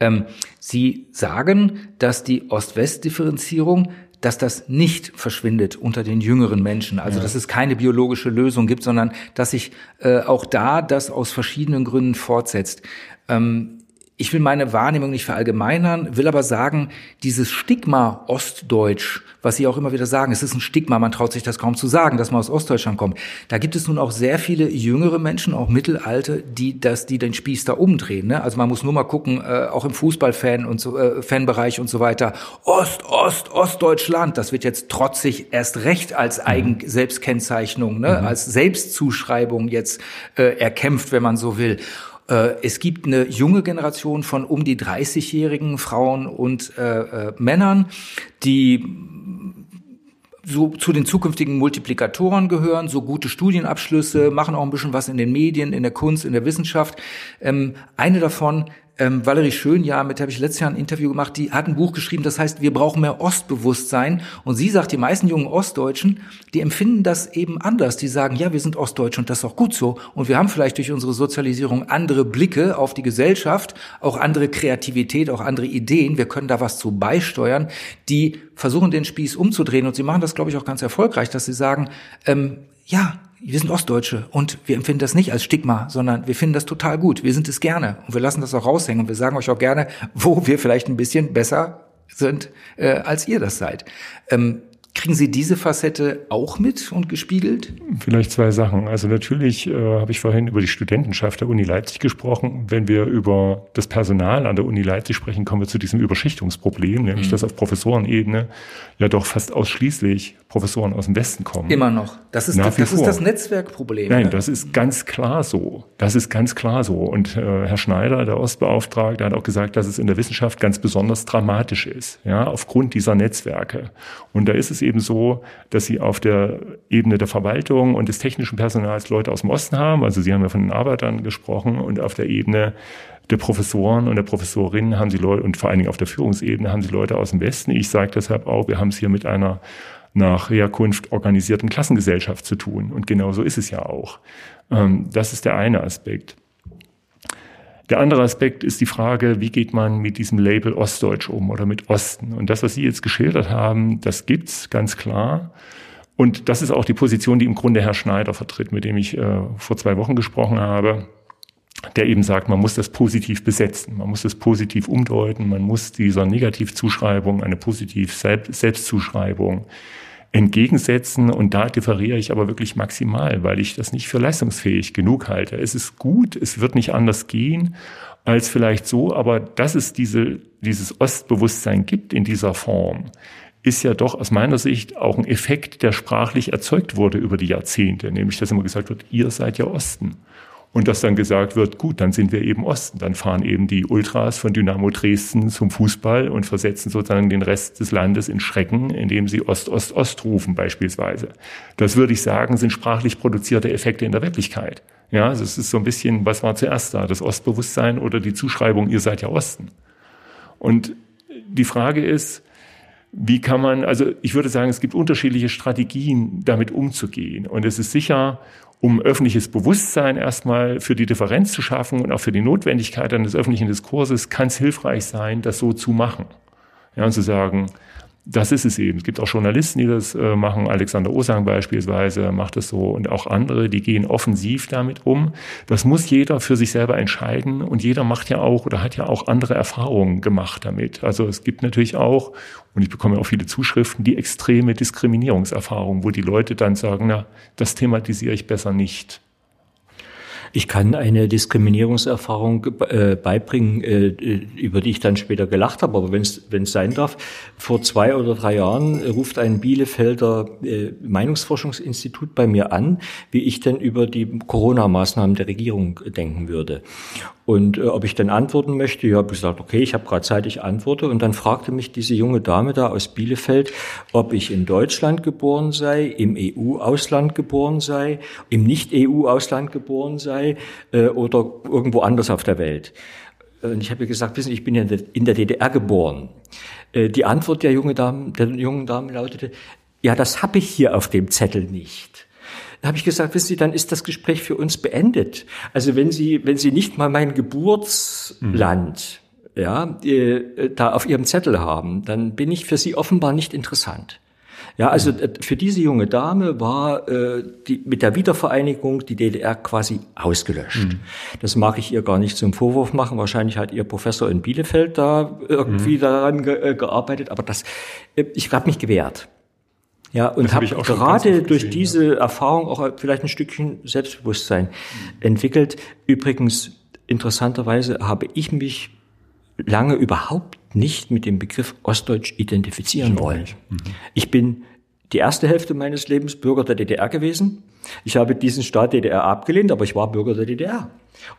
Ähm, Sie sagen, dass die Ost-West-Differenzierung dass das nicht verschwindet unter den jüngeren Menschen. Also ja. dass es keine biologische Lösung gibt, sondern dass sich äh, auch da das aus verschiedenen Gründen fortsetzt. Ähm, ich will meine Wahrnehmung nicht verallgemeinern, will aber sagen, dieses Stigma Ostdeutsch, was Sie auch immer wieder sagen, es ist ein Stigma, man traut sich das kaum zu sagen, dass man aus Ostdeutschland kommt. Da gibt es nun auch sehr viele jüngere Menschen, auch Mittelalte, die das, die den Spieß da umdrehen. Ne? Also man muss nur mal gucken, äh, auch im Fußballfan und so, äh, Fanbereich und so weiter. Ost, Ost, Ostdeutschland, das wird jetzt trotzig erst recht als mhm. Eigen Selbstkennzeichnung, ne? Mhm. als Selbstzuschreibung jetzt äh, erkämpft, wenn man so will. Äh, es gibt eine junge Generation von um die 30-jährigen Frauen und äh, äh, Männern, die so zu den zukünftigen Multiplikatoren gehören, so gute Studienabschlüsse, machen auch ein bisschen was in den Medien, in der Kunst, in der Wissenschaft. Ähm, eine davon ähm, Valerie Schönjahr, mit der habe ich letztes Jahr ein Interview gemacht, die hat ein Buch geschrieben, das heißt, wir brauchen mehr Ostbewusstsein. Und sie sagt, die meisten jungen Ostdeutschen, die empfinden das eben anders. Die sagen, ja, wir sind Ostdeutsche und das ist auch gut so. Und wir haben vielleicht durch unsere Sozialisierung andere Blicke auf die Gesellschaft, auch andere Kreativität, auch andere Ideen. Wir können da was zu beisteuern, die versuchen, den Spieß umzudrehen. Und sie machen das, glaube ich, auch ganz erfolgreich, dass sie sagen, ähm, ja, wir sind Ostdeutsche und wir empfinden das nicht als Stigma, sondern wir finden das total gut. Wir sind es gerne und wir lassen das auch raushängen und wir sagen euch auch gerne, wo wir vielleicht ein bisschen besser sind, äh, als ihr das seid. Ähm, Kriegen Sie diese Facette auch mit und gespiegelt? Vielleicht zwei Sachen. Also natürlich äh, habe ich vorhin über die Studentenschaft der Uni Leipzig gesprochen. Wenn wir über das Personal an der Uni Leipzig sprechen, kommen wir zu diesem Überschichtungsproblem, nämlich mhm. dass auf Professorenebene ja doch fast ausschließlich Professoren aus dem Westen kommen. Immer noch. Das ist, das, das, ist das Netzwerkproblem. Nein, das ist ganz klar so. Das ist ganz klar so. Und äh, Herr Schneider, der Ostbeauftragte, hat auch gesagt, dass es in der Wissenschaft ganz besonders dramatisch ist, ja, aufgrund dieser Netzwerke. Und da ist es eben so, dass sie auf der Ebene der Verwaltung und des technischen Personals Leute aus dem Osten haben. Also Sie haben ja von den Arbeitern gesprochen und auf der Ebene der Professoren und der Professorinnen haben sie Leute und vor allen Dingen auf der Führungsebene haben sie Leute aus dem Westen. Ich sage deshalb auch, wir haben es hier mit einer nach Herkunft organisierten Klassengesellschaft zu tun. Und genau so ist es ja auch. Ähm, das ist der eine Aspekt. Der andere Aspekt ist die Frage, wie geht man mit diesem Label Ostdeutsch um oder mit Osten? Und das, was Sie jetzt geschildert haben, das gibt's ganz klar. Und das ist auch die Position, die im Grunde Herr Schneider vertritt, mit dem ich äh, vor zwei Wochen gesprochen habe, der eben sagt, man muss das positiv besetzen, man muss das positiv umdeuten, man muss dieser Negativzuschreibung eine positiv Selbstzuschreibung entgegensetzen. Und da differiere ich aber wirklich maximal, weil ich das nicht für leistungsfähig genug halte. Es ist gut, es wird nicht anders gehen als vielleicht so, aber dass es diese, dieses Ostbewusstsein gibt in dieser Form, ist ja doch aus meiner Sicht auch ein Effekt, der sprachlich erzeugt wurde über die Jahrzehnte, nämlich dass immer gesagt wird, ihr seid ja Osten. Und dass dann gesagt wird, gut, dann sind wir eben Osten. Dann fahren eben die Ultras von Dynamo Dresden zum Fußball und versetzen sozusagen den Rest des Landes in Schrecken, indem sie Ost, Ost, Ost rufen beispielsweise. Das würde ich sagen, sind sprachlich produzierte Effekte in der Wirklichkeit. Ja, also es ist so ein bisschen, was war zuerst da? Das Ostbewusstsein oder die Zuschreibung, ihr seid ja Osten? Und die Frage ist, wie kann man, also ich würde sagen, es gibt unterschiedliche Strategien, damit umzugehen. Und es ist sicher um öffentliches Bewusstsein erstmal für die Differenz zu schaffen und auch für die Notwendigkeit eines öffentlichen Diskurses, kann es hilfreich sein, das so zu machen. Ja, und zu sagen, das ist es eben. Es gibt auch Journalisten, die das äh, machen. Alexander Osang beispielsweise macht das so und auch andere, die gehen offensiv damit um. Das muss jeder für sich selber entscheiden und jeder macht ja auch oder hat ja auch andere Erfahrungen gemacht damit. Also es gibt natürlich auch, und ich bekomme auch viele Zuschriften, die extreme Diskriminierungserfahrung, wo die Leute dann sagen, na, das thematisiere ich besser nicht. Ich kann eine Diskriminierungserfahrung äh, beibringen, äh, über die ich dann später gelacht habe, aber wenn es sein darf. Vor zwei oder drei Jahren ruft ein Bielefelder äh, Meinungsforschungsinstitut bei mir an, wie ich denn über die Corona-Maßnahmen der Regierung denken würde. Und äh, ob ich denn antworten möchte, ja, habe gesagt, okay, ich habe gerade Zeit, ich antworte. Und dann fragte mich diese junge Dame da aus Bielefeld, ob ich in Deutschland geboren sei, im EU-Ausland geboren sei, im Nicht-EU-Ausland geboren sei äh, oder irgendwo anders auf der Welt. Und ich habe ihr gesagt, wissen Sie, ich bin ja in der DDR geboren. Äh, die Antwort der jungen Dame, der jungen Dame lautete, ja, das habe ich hier auf dem Zettel nicht. Da habe ich gesagt, wissen Sie, dann ist das Gespräch für uns beendet. Also wenn Sie, wenn Sie nicht mal mein Geburtsland, mhm. ja, äh, da auf Ihrem Zettel haben, dann bin ich für Sie offenbar nicht interessant. Ja, also äh, für diese junge Dame war äh, die, mit der Wiedervereinigung die DDR quasi ausgelöscht. Mhm. Das mag ich ihr gar nicht zum Vorwurf machen. Wahrscheinlich hat ihr Professor in Bielefeld da irgendwie mhm. daran ge äh, gearbeitet, aber das, äh, ich habe mich gewehrt. Ja, und habe hab gerade durch gesehen, diese ja. Erfahrung auch vielleicht ein Stückchen Selbstbewusstsein mhm. entwickelt. Übrigens, interessanterweise habe ich mich lange überhaupt nicht mit dem Begriff Ostdeutsch identifizieren wollen. Mhm. Ich bin die erste Hälfte meines Lebens Bürger der DDR gewesen. Ich habe diesen Staat DDR abgelehnt, aber ich war Bürger der DDR.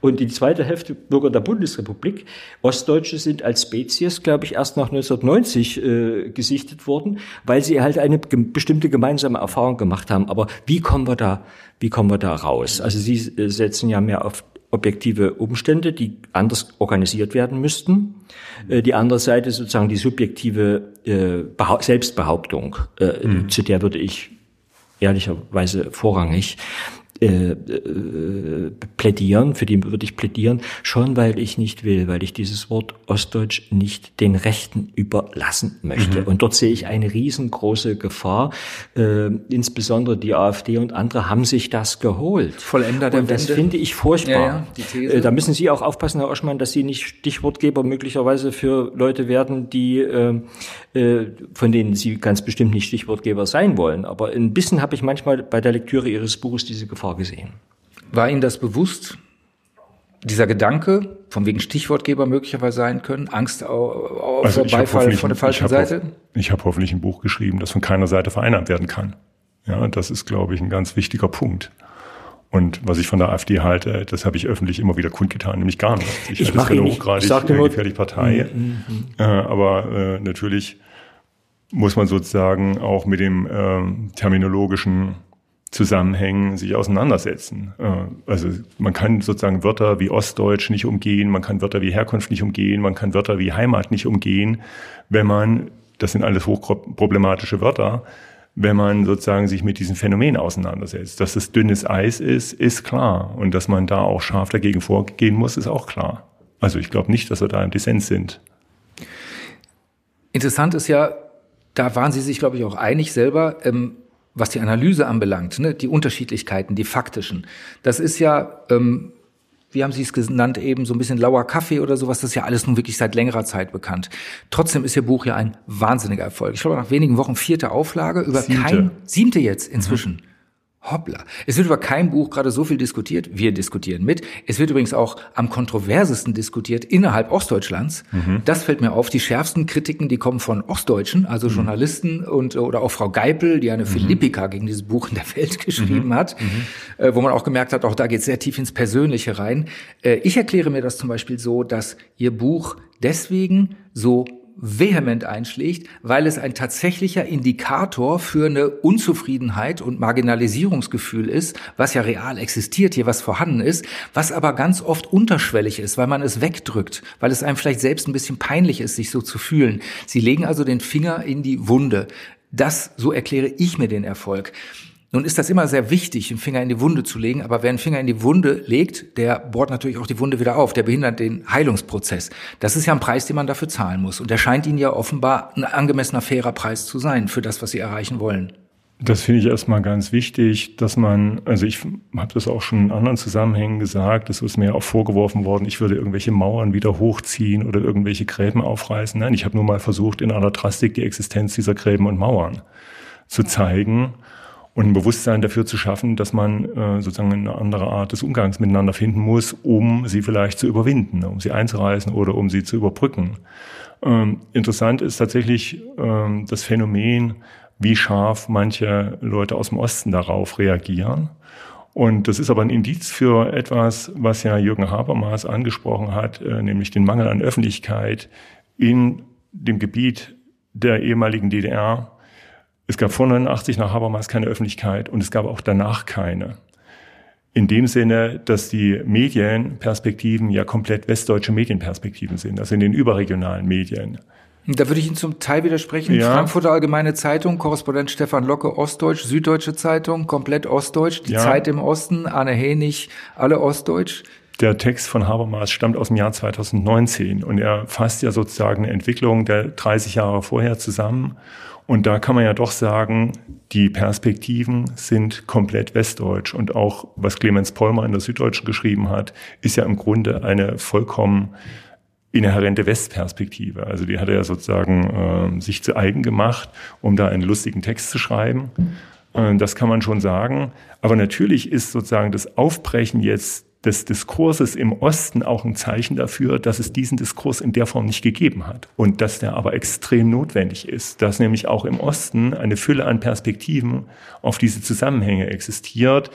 Und die zweite Hälfte Bürger der Bundesrepublik. Ostdeutsche sind als Spezies, glaube ich, erst nach 1990 äh, gesichtet worden, weil sie halt eine bestimmte gemeinsame Erfahrung gemacht haben. Aber wie kommen wir da, wie kommen wir da raus? Also Sie äh, setzen ja mehr auf objektive Umstände, die anders organisiert werden müssten. Äh, die andere Seite sozusagen die subjektive äh, Selbstbehauptung, mhm. zu der würde ich ehrlicherweise vorrangig äh, äh, plädieren, für die würde ich plädieren, schon weil ich nicht will, weil ich dieses Wort Ostdeutsch nicht den Rechten überlassen möchte. Mhm. Und dort sehe ich eine riesengroße Gefahr. Äh, insbesondere die AfD und andere haben sich das geholt. Vollender der Und das Wende. finde ich furchtbar. Ja, ja, äh, da müssen Sie auch aufpassen, Herr Oschmann, dass Sie nicht Stichwortgeber möglicherweise für Leute werden, die äh, äh, von denen Sie ganz bestimmt nicht Stichwortgeber sein wollen. Aber ein bisschen habe ich manchmal bei der Lektüre Ihres Buches diese Gefahr vorgesehen. War Ihnen das bewusst, dieser Gedanke, von wegen Stichwortgeber möglicherweise sein können, Angst auf also Beifall von der falschen ich Seite? Hoff, ich habe hoffentlich ein Buch geschrieben, das von keiner Seite vereinnahmt werden kann. Ja, das ist, glaube ich, ein ganz wichtiger Punkt. Und was ich von der AfD halte, das habe ich öffentlich immer wieder kundgetan, nämlich gar nicht. Ich, ich mache ihn nicht. Ich sagte nur, gefährliche Partei. Mm, mm, mm. Äh, aber äh, natürlich muss man sozusagen auch mit dem äh, terminologischen Zusammenhängen sich auseinandersetzen. Äh, also man kann sozusagen Wörter wie Ostdeutsch nicht umgehen, man kann Wörter wie Herkunft nicht umgehen, man kann Wörter wie Heimat nicht umgehen, wenn man, das sind alles hochproblematische Wörter, wenn man sozusagen sich mit diesem Phänomen auseinandersetzt. Dass es dünnes Eis ist, ist klar. Und dass man da auch scharf dagegen vorgehen muss, ist auch klar. Also ich glaube nicht, dass wir da im Dissens sind. Interessant ist ja, da waren Sie sich, glaube ich, auch einig selber. Ähm was die Analyse anbelangt, ne, die Unterschiedlichkeiten, die faktischen, das ist ja, ähm, wie haben Sie es genannt, eben so ein bisschen lauer Kaffee oder sowas, das ist ja alles nun wirklich seit längerer Zeit bekannt. Trotzdem ist Ihr Buch ja ein wahnsinniger Erfolg. Ich glaube, nach wenigen Wochen vierte Auflage über siebte. kein, siebte jetzt inzwischen. Mhm. Hoppla. Es wird über kein Buch gerade so viel diskutiert. Wir diskutieren mit. Es wird übrigens auch am kontroversesten diskutiert innerhalb Ostdeutschlands. Mhm. Das fällt mir auf. Die schärfsten Kritiken, die kommen von Ostdeutschen, also mhm. Journalisten und oder auch Frau Geipel, die eine mhm. Philippika gegen dieses Buch in der Welt geschrieben mhm. hat, mhm. äh, wo man auch gemerkt hat, auch da geht es sehr tief ins Persönliche rein. Äh, ich erkläre mir das zum Beispiel so, dass ihr Buch deswegen so vehement einschlägt, weil es ein tatsächlicher Indikator für eine Unzufriedenheit und Marginalisierungsgefühl ist, was ja real existiert, hier was vorhanden ist, was aber ganz oft unterschwellig ist, weil man es wegdrückt, weil es einem vielleicht selbst ein bisschen peinlich ist, sich so zu fühlen. Sie legen also den Finger in die Wunde. Das, so erkläre ich mir den Erfolg. Nun ist das immer sehr wichtig, den Finger in die Wunde zu legen, aber wer einen Finger in die Wunde legt, der bohrt natürlich auch die Wunde wieder auf, der behindert den Heilungsprozess. Das ist ja ein Preis, den man dafür zahlen muss. Und der scheint Ihnen ja offenbar ein angemessener, fairer Preis zu sein für das, was Sie erreichen wollen. Das finde ich erstmal ganz wichtig, dass man, also ich habe das auch schon in anderen Zusammenhängen gesagt, das ist mir auch vorgeworfen worden, ich würde irgendwelche Mauern wieder hochziehen oder irgendwelche Gräben aufreißen. Nein, ich habe nur mal versucht, in aller Drastik die Existenz dieser Gräben und Mauern zu zeigen und ein Bewusstsein dafür zu schaffen, dass man äh, sozusagen eine andere Art des Umgangs miteinander finden muss, um sie vielleicht zu überwinden, um sie einzureißen oder um sie zu überbrücken. Ähm, interessant ist tatsächlich ähm, das Phänomen, wie scharf manche Leute aus dem Osten darauf reagieren. Und das ist aber ein Indiz für etwas, was ja Jürgen Habermas angesprochen hat, äh, nämlich den Mangel an Öffentlichkeit in dem Gebiet der ehemaligen DDR es gab vor 89 nach Habermas keine Öffentlichkeit und es gab auch danach keine. in dem Sinne, dass die Medienperspektiven ja komplett westdeutsche Medienperspektiven sind, also in den überregionalen Medien. Da würde ich Ihnen zum Teil widersprechen. Ja. Frankfurter Allgemeine Zeitung, Korrespondent Stefan Locke, Ostdeutsch, Süddeutsche Zeitung, komplett Ostdeutsch, die ja. Zeit im Osten, Arne Henig, alle Ostdeutsch. Der Text von Habermas stammt aus dem Jahr 2019 und er fasst ja sozusagen eine Entwicklung der 30 Jahre vorher zusammen. Und da kann man ja doch sagen, die Perspektiven sind komplett westdeutsch. Und auch was Clemens Pollmer in der Süddeutschen geschrieben hat, ist ja im Grunde eine vollkommen inhärente Westperspektive. Also die hat er sozusagen äh, sich zu eigen gemacht, um da einen lustigen Text zu schreiben. Äh, das kann man schon sagen. Aber natürlich ist sozusagen das Aufbrechen jetzt des Diskurses im Osten auch ein Zeichen dafür, dass es diesen Diskurs in der Form nicht gegeben hat und dass der aber extrem notwendig ist, dass nämlich auch im Osten eine Fülle an Perspektiven auf diese Zusammenhänge existiert.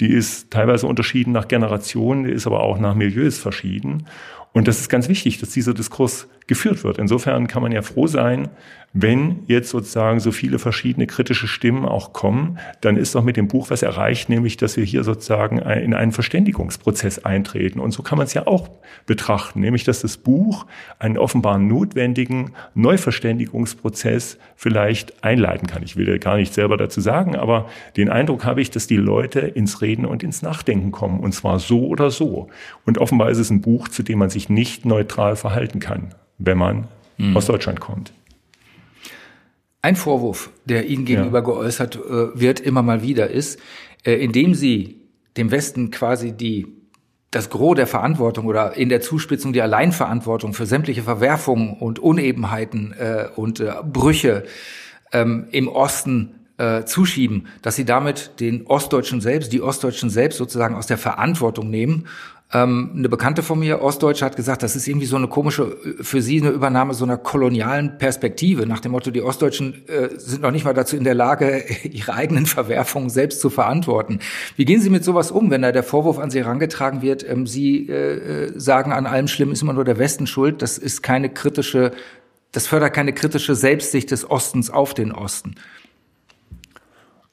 Die ist teilweise unterschieden nach Generationen, die ist aber auch nach Milieus verschieden. Und das ist ganz wichtig, dass dieser Diskurs geführt wird. Insofern kann man ja froh sein, wenn jetzt sozusagen so viele verschiedene kritische Stimmen auch kommen, dann ist doch mit dem Buch was erreicht, nämlich dass wir hier sozusagen in einen Verständigungsprozess eintreten. Und so kann man es ja auch betrachten, nämlich dass das Buch einen offenbar notwendigen Neuverständigungsprozess vielleicht einleiten kann. Ich will ja gar nicht selber dazu sagen, aber den Eindruck habe ich, dass die Leute ins Reden und ins Nachdenken kommen, und zwar so oder so. Und offenbar ist es ein Buch, zu dem man sich nicht neutral verhalten kann, wenn man mhm. aus Deutschland kommt. Ein Vorwurf, der Ihnen gegenüber ja. geäußert äh, wird, immer mal wieder ist, äh, indem Sie dem Westen quasi die das Gros der Verantwortung oder in der Zuspitzung die Alleinverantwortung für sämtliche Verwerfungen und Unebenheiten äh, und äh, Brüche ähm, im Osten äh, zuschieben, dass sie damit den Ostdeutschen selbst, die Ostdeutschen selbst sozusagen aus der Verantwortung nehmen ähm, eine Bekannte von mir, Ostdeutsche, hat gesagt, das ist irgendwie so eine komische, für sie eine Übernahme so einer kolonialen Perspektive, nach dem Motto, die Ostdeutschen äh, sind noch nicht mal dazu in der Lage, ihre eigenen Verwerfungen selbst zu verantworten. Wie gehen Sie mit sowas um, wenn da der Vorwurf an Sie herangetragen wird, ähm, Sie äh, äh sagen, an allem Schlimm ist immer nur der Westen schuld, das ist keine kritische, das fördert keine kritische Selbstsicht des Ostens auf den Osten?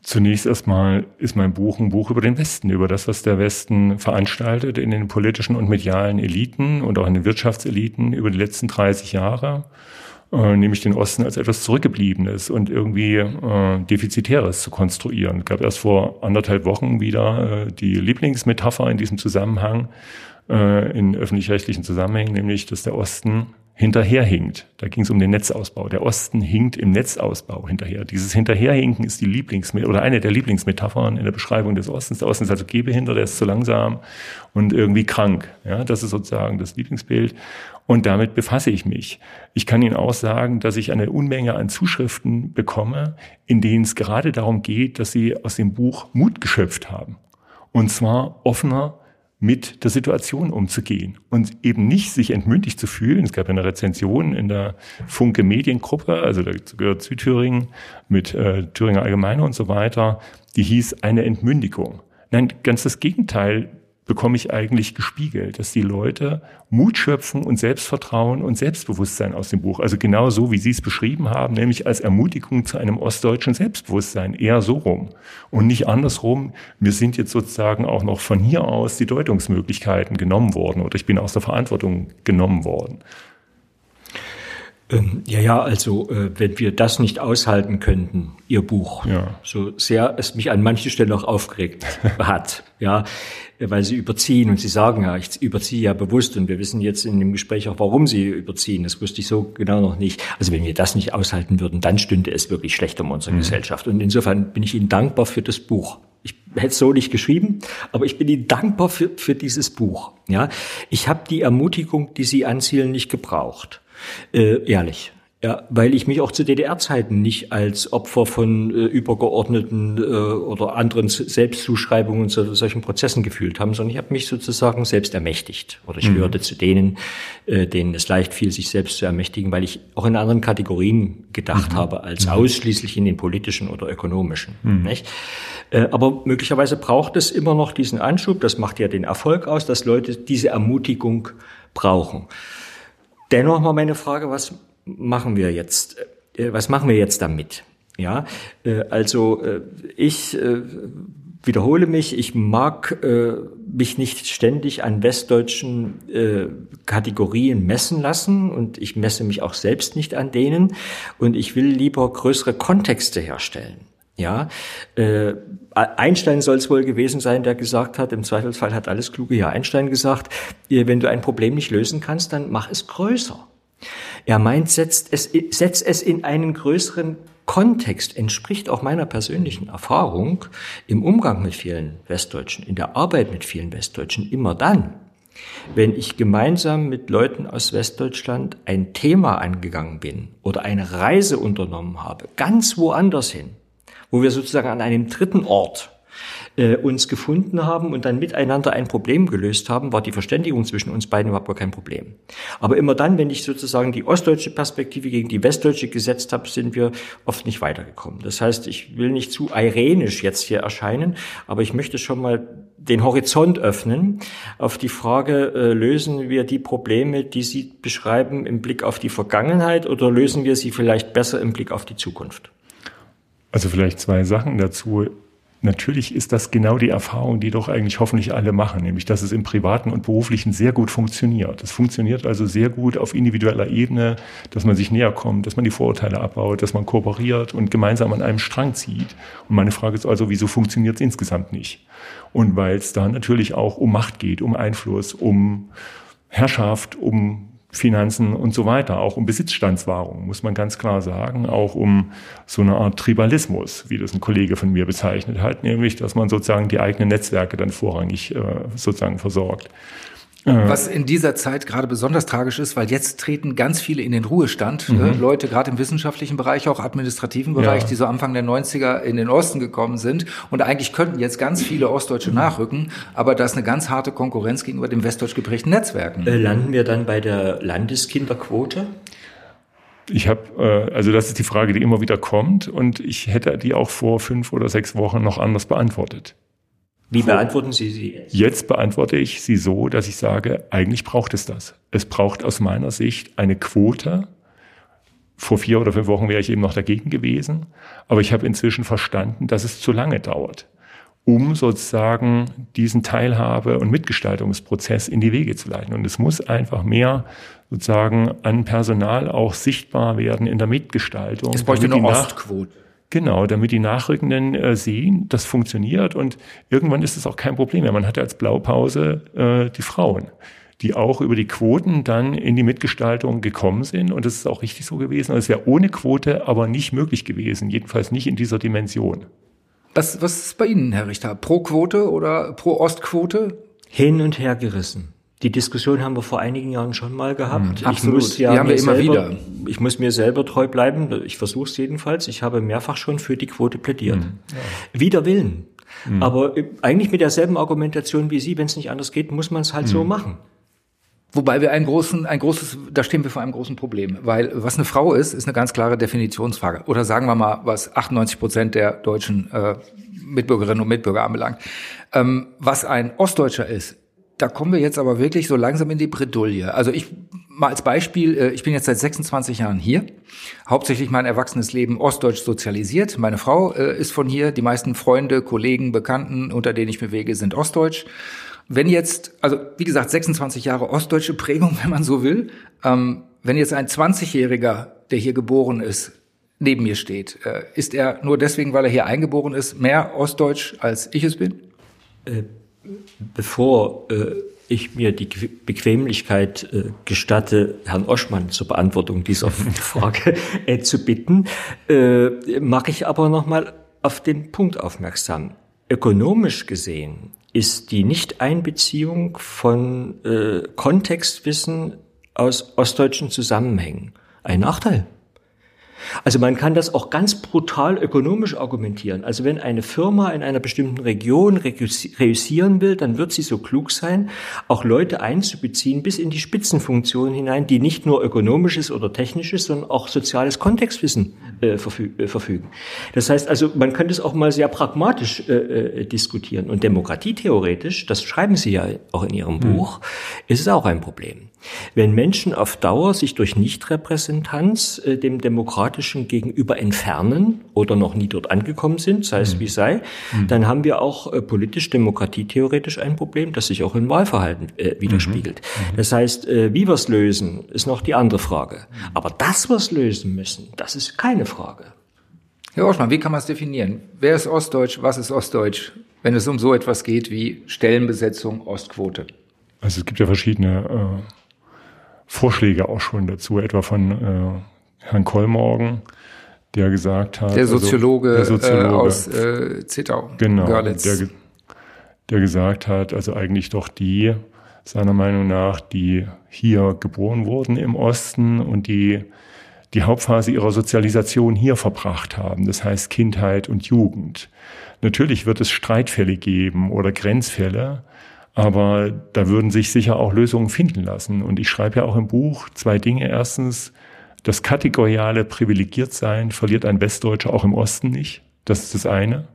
Zunächst erstmal ist mein Buch ein Buch über den Westen, über das, was der Westen veranstaltet in den politischen und medialen Eliten und auch in den Wirtschaftseliten über die letzten 30 Jahre, äh, nämlich den Osten als etwas Zurückgebliebenes und irgendwie äh, Defizitäres zu konstruieren. Es gab erst vor anderthalb Wochen wieder äh, die Lieblingsmetapher in diesem Zusammenhang, äh, in öffentlich-rechtlichen Zusammenhängen, nämlich, dass der Osten hinterherhinkt. Da ging es um den Netzausbau. Der Osten hinkt im Netzausbau hinterher. Dieses Hinterherhinken ist die Lieblings oder eine der Lieblingsmetaphern in der Beschreibung des Ostens. Der Osten ist also gehbehindert, der ist zu langsam und irgendwie krank. Ja, das ist sozusagen das Lieblingsbild. Und damit befasse ich mich. Ich kann Ihnen auch sagen, dass ich eine Unmenge an Zuschriften bekomme, in denen es gerade darum geht, dass Sie aus dem Buch Mut geschöpft haben. Und zwar offener mit der Situation umzugehen und eben nicht sich entmündigt zu fühlen. Es gab eine Rezension in der Funke Mediengruppe, also da gehört Südthüringen mit äh, Thüringer Allgemeine und so weiter, die hieß eine Entmündigung. Nein, ganz das Gegenteil bekomme ich eigentlich gespiegelt, dass die Leute Mut schöpfen und Selbstvertrauen und Selbstbewusstsein aus dem Buch. Also genau so, wie Sie es beschrieben haben, nämlich als Ermutigung zu einem ostdeutschen Selbstbewusstsein. Eher so rum. Und nicht andersrum. Mir sind jetzt sozusagen auch noch von hier aus die Deutungsmöglichkeiten genommen worden oder ich bin aus der Verantwortung genommen worden. Ähm, ja, ja, also äh, wenn wir das nicht aushalten könnten, Ihr Buch, ja. so sehr es mich an manchen Stellen auch aufgeregt hat, ja, weil Sie überziehen und Sie sagen ja, ich überziehe ja bewusst und wir wissen jetzt in dem Gespräch auch, warum Sie überziehen. Das wusste ich so genau noch nicht. Also wenn wir das nicht aushalten würden, dann stünde es wirklich schlecht um unsere mhm. Gesellschaft. Und insofern bin ich Ihnen dankbar für das Buch. Ich hätte es so nicht geschrieben, aber ich bin Ihnen dankbar für, für dieses Buch. Ja, ich habe die Ermutigung, die Sie anzielen, nicht gebraucht. Äh, ehrlich. Ja, weil ich mich auch zu DDR-Zeiten nicht als Opfer von äh, übergeordneten äh, oder anderen Selbstzuschreibungen zu solchen Prozessen gefühlt habe, sondern ich habe mich sozusagen selbst ermächtigt. Oder ich mhm. gehörte zu denen, äh, denen es leicht fiel, sich selbst zu ermächtigen, weil ich auch in anderen Kategorien gedacht mhm. habe, als mhm. ausschließlich in den politischen oder ökonomischen. Mhm. Nicht? Äh, aber möglicherweise braucht es immer noch diesen Anschub, das macht ja den Erfolg aus, dass Leute diese Ermutigung brauchen. Dennoch mal meine Frage, was machen wir jetzt? Äh, was machen wir jetzt damit? Ja, äh, also äh, ich wiederhole mich, ich mag mich nicht ständig an westdeutschen Kategorien messen lassen und ich messe mich auch selbst nicht an denen und ich will lieber größere Kontexte herstellen. Ja, äh, Einstein soll es wohl gewesen sein, der gesagt hat, im Zweifelsfall hat alles Kluge ja Einstein gesagt, wenn du ein Problem nicht lösen kannst, dann mach es größer. Er meint, setzt es, setzt es in einen größeren Kontext entspricht auch meiner persönlichen Erfahrung im Umgang mit vielen Westdeutschen, in der Arbeit mit vielen Westdeutschen immer dann, wenn ich gemeinsam mit Leuten aus Westdeutschland ein Thema angegangen bin oder eine Reise unternommen habe, ganz woanders hin, wo wir sozusagen an einem dritten Ort äh, uns gefunden haben und dann miteinander ein Problem gelöst haben, war die Verständigung zwischen uns beiden überhaupt gar kein Problem. Aber immer dann, wenn ich sozusagen die ostdeutsche Perspektive gegen die westdeutsche gesetzt habe, sind wir oft nicht weitergekommen. Das heißt, ich will nicht zu irenisch jetzt hier erscheinen, aber ich möchte schon mal den Horizont öffnen auf die Frage, äh, lösen wir die Probleme, die Sie beschreiben, im Blick auf die Vergangenheit oder lösen wir sie vielleicht besser im Blick auf die Zukunft? Also vielleicht zwei Sachen dazu. Natürlich ist das genau die Erfahrung, die doch eigentlich hoffentlich alle machen, nämlich dass es im privaten und beruflichen sehr gut funktioniert. Es funktioniert also sehr gut auf individueller Ebene, dass man sich näher kommt, dass man die Vorurteile abbaut, dass man kooperiert und gemeinsam an einem Strang zieht. Und meine Frage ist also, wieso funktioniert es insgesamt nicht? Und weil es da natürlich auch um Macht geht, um Einfluss, um Herrschaft, um Finanzen und so weiter, auch um Besitzstandswahrung, muss man ganz klar sagen, auch um so eine Art Tribalismus, wie das ein Kollege von mir bezeichnet hat, nämlich, dass man sozusagen die eigenen Netzwerke dann vorrangig äh, sozusagen versorgt. Was in dieser Zeit gerade besonders tragisch ist, weil jetzt treten ganz viele in den Ruhestand, mhm. äh, Leute gerade im wissenschaftlichen Bereich, auch administrativen Bereich, ja. die so Anfang der 90er in den Osten gekommen sind. Und eigentlich könnten jetzt ganz viele Ostdeutsche nachrücken, aber da ist eine ganz harte Konkurrenz gegenüber den westdeutsch geprägten Netzwerken. Äh, landen wir dann bei der Landeskinderquote? Ich habe, äh, also das ist die Frage, die immer wieder kommt und ich hätte die auch vor fünf oder sechs Wochen noch anders beantwortet. Wie beantworten Sie sie jetzt? Jetzt beantworte ich sie so, dass ich sage, eigentlich braucht es das. Es braucht aus meiner Sicht eine Quote. Vor vier oder fünf Wochen wäre ich eben noch dagegen gewesen. Aber ich habe inzwischen verstanden, dass es zu lange dauert, um sozusagen diesen Teilhabe- und Mitgestaltungsprozess in die Wege zu leiten. Und es muss einfach mehr sozusagen an Personal auch sichtbar werden in der Mitgestaltung. Es bräuchte eine Ostquote. Genau, damit die Nachrückenden äh, sehen, das funktioniert und irgendwann ist es auch kein Problem mehr. Man hatte als Blaupause äh, die Frauen, die auch über die Quoten dann in die Mitgestaltung gekommen sind und das ist auch richtig so gewesen. Also es wäre ohne Quote aber nicht möglich gewesen, jedenfalls nicht in dieser Dimension. Was, was ist bei Ihnen, Herr Richter? Pro Quote oder pro Ostquote? Hin und her gerissen. Die Diskussion haben wir vor einigen Jahren schon mal gehabt. Mhm, ich muss ja Die haben wir immer selber, wieder. Ich muss mir selber treu bleiben. Ich versuche es jedenfalls. Ich habe mehrfach schon für die Quote plädiert. Mhm. Ja. Wider Willen. Mhm. Aber äh, eigentlich mit derselben Argumentation wie Sie, wenn es nicht anders geht, muss man es halt so mhm. machen. Wobei wir einen großen, ein großes, da stehen wir vor einem großen Problem, weil was eine Frau ist, ist eine ganz klare Definitionsfrage. Oder sagen wir mal, was 98 Prozent der deutschen äh, Mitbürgerinnen und Mitbürger anbelangt. Ähm, was ein Ostdeutscher ist, da kommen wir jetzt aber wirklich so langsam in die Bredouille. Also ich mal als Beispiel, äh, ich bin jetzt seit 26 Jahren hier, hauptsächlich mein erwachsenes Leben ostdeutsch sozialisiert. Meine Frau äh, ist von hier, die meisten Freunde, Kollegen, Bekannten, unter denen ich bewege, sind ostdeutsch. Wenn jetzt, also wie gesagt, 26 Jahre ostdeutsche Prägung, wenn man so will, ähm, wenn jetzt ein 20-Jähriger, der hier geboren ist, neben mir steht, äh, ist er nur deswegen, weil er hier eingeboren ist, mehr ostdeutsch als ich es bin? Äh bevor äh, ich mir die Bequemlichkeit äh, gestatte, Herrn Oschmann zur Beantwortung dieser Frage äh, zu bitten, äh, mache ich aber nochmal auf den Punkt aufmerksam. Ökonomisch gesehen ist die Nichteinbeziehung von äh, Kontextwissen aus ostdeutschen Zusammenhängen ein Nachteil. Also man kann das auch ganz brutal ökonomisch argumentieren. Also wenn eine Firma in einer bestimmten Region reüssieren will, dann wird sie so klug sein, auch Leute einzubeziehen bis in die Spitzenfunktionen hinein, die nicht nur ökonomisches oder technisches, sondern auch soziales Kontextwissen äh, verfü äh, verfügen. Das heißt also, man könnte es auch mal sehr pragmatisch äh, äh diskutieren. Und demokratietheoretisch, das schreiben Sie ja auch in Ihrem hm. Buch, ist es auch ein Problem. Wenn Menschen auf Dauer sich durch Nichtrepräsentanz äh, dem Demokrat Demokratischen gegenüber entfernen oder noch nie dort angekommen sind, sei es mhm. wie sei, mhm. dann haben wir auch äh, politisch, demokratietheoretisch ein Problem, das sich auch im Wahlverhalten äh, widerspiegelt. Mhm. mhm. Das heißt, äh, wie wir es lösen, ist noch die andere Frage. Aber dass wir es lösen müssen, das ist keine Frage. Herr Oschmann, wie kann man es definieren? Wer ist Ostdeutsch? Was ist Ostdeutsch? Wenn es um so etwas geht wie Stellenbesetzung, Ostquote. Also es gibt ja verschiedene äh, Vorschläge auch schon dazu, etwa von äh, Herrn Kollmorgen, der gesagt hat. Der Soziologe, also, der Soziologe äh, aus äh, Zittau. Genau. Görlitz. Der, der gesagt hat, also eigentlich doch die, seiner Meinung nach, die hier geboren wurden im Osten und die die Hauptphase ihrer Sozialisation hier verbracht haben, das heißt Kindheit und Jugend. Natürlich wird es Streitfälle geben oder Grenzfälle, aber da würden sich sicher auch Lösungen finden lassen. Und ich schreibe ja auch im Buch zwei Dinge. Erstens, das kategoriale Privilegiertsein verliert ein Westdeutscher auch im Osten nicht. Das ist das eine.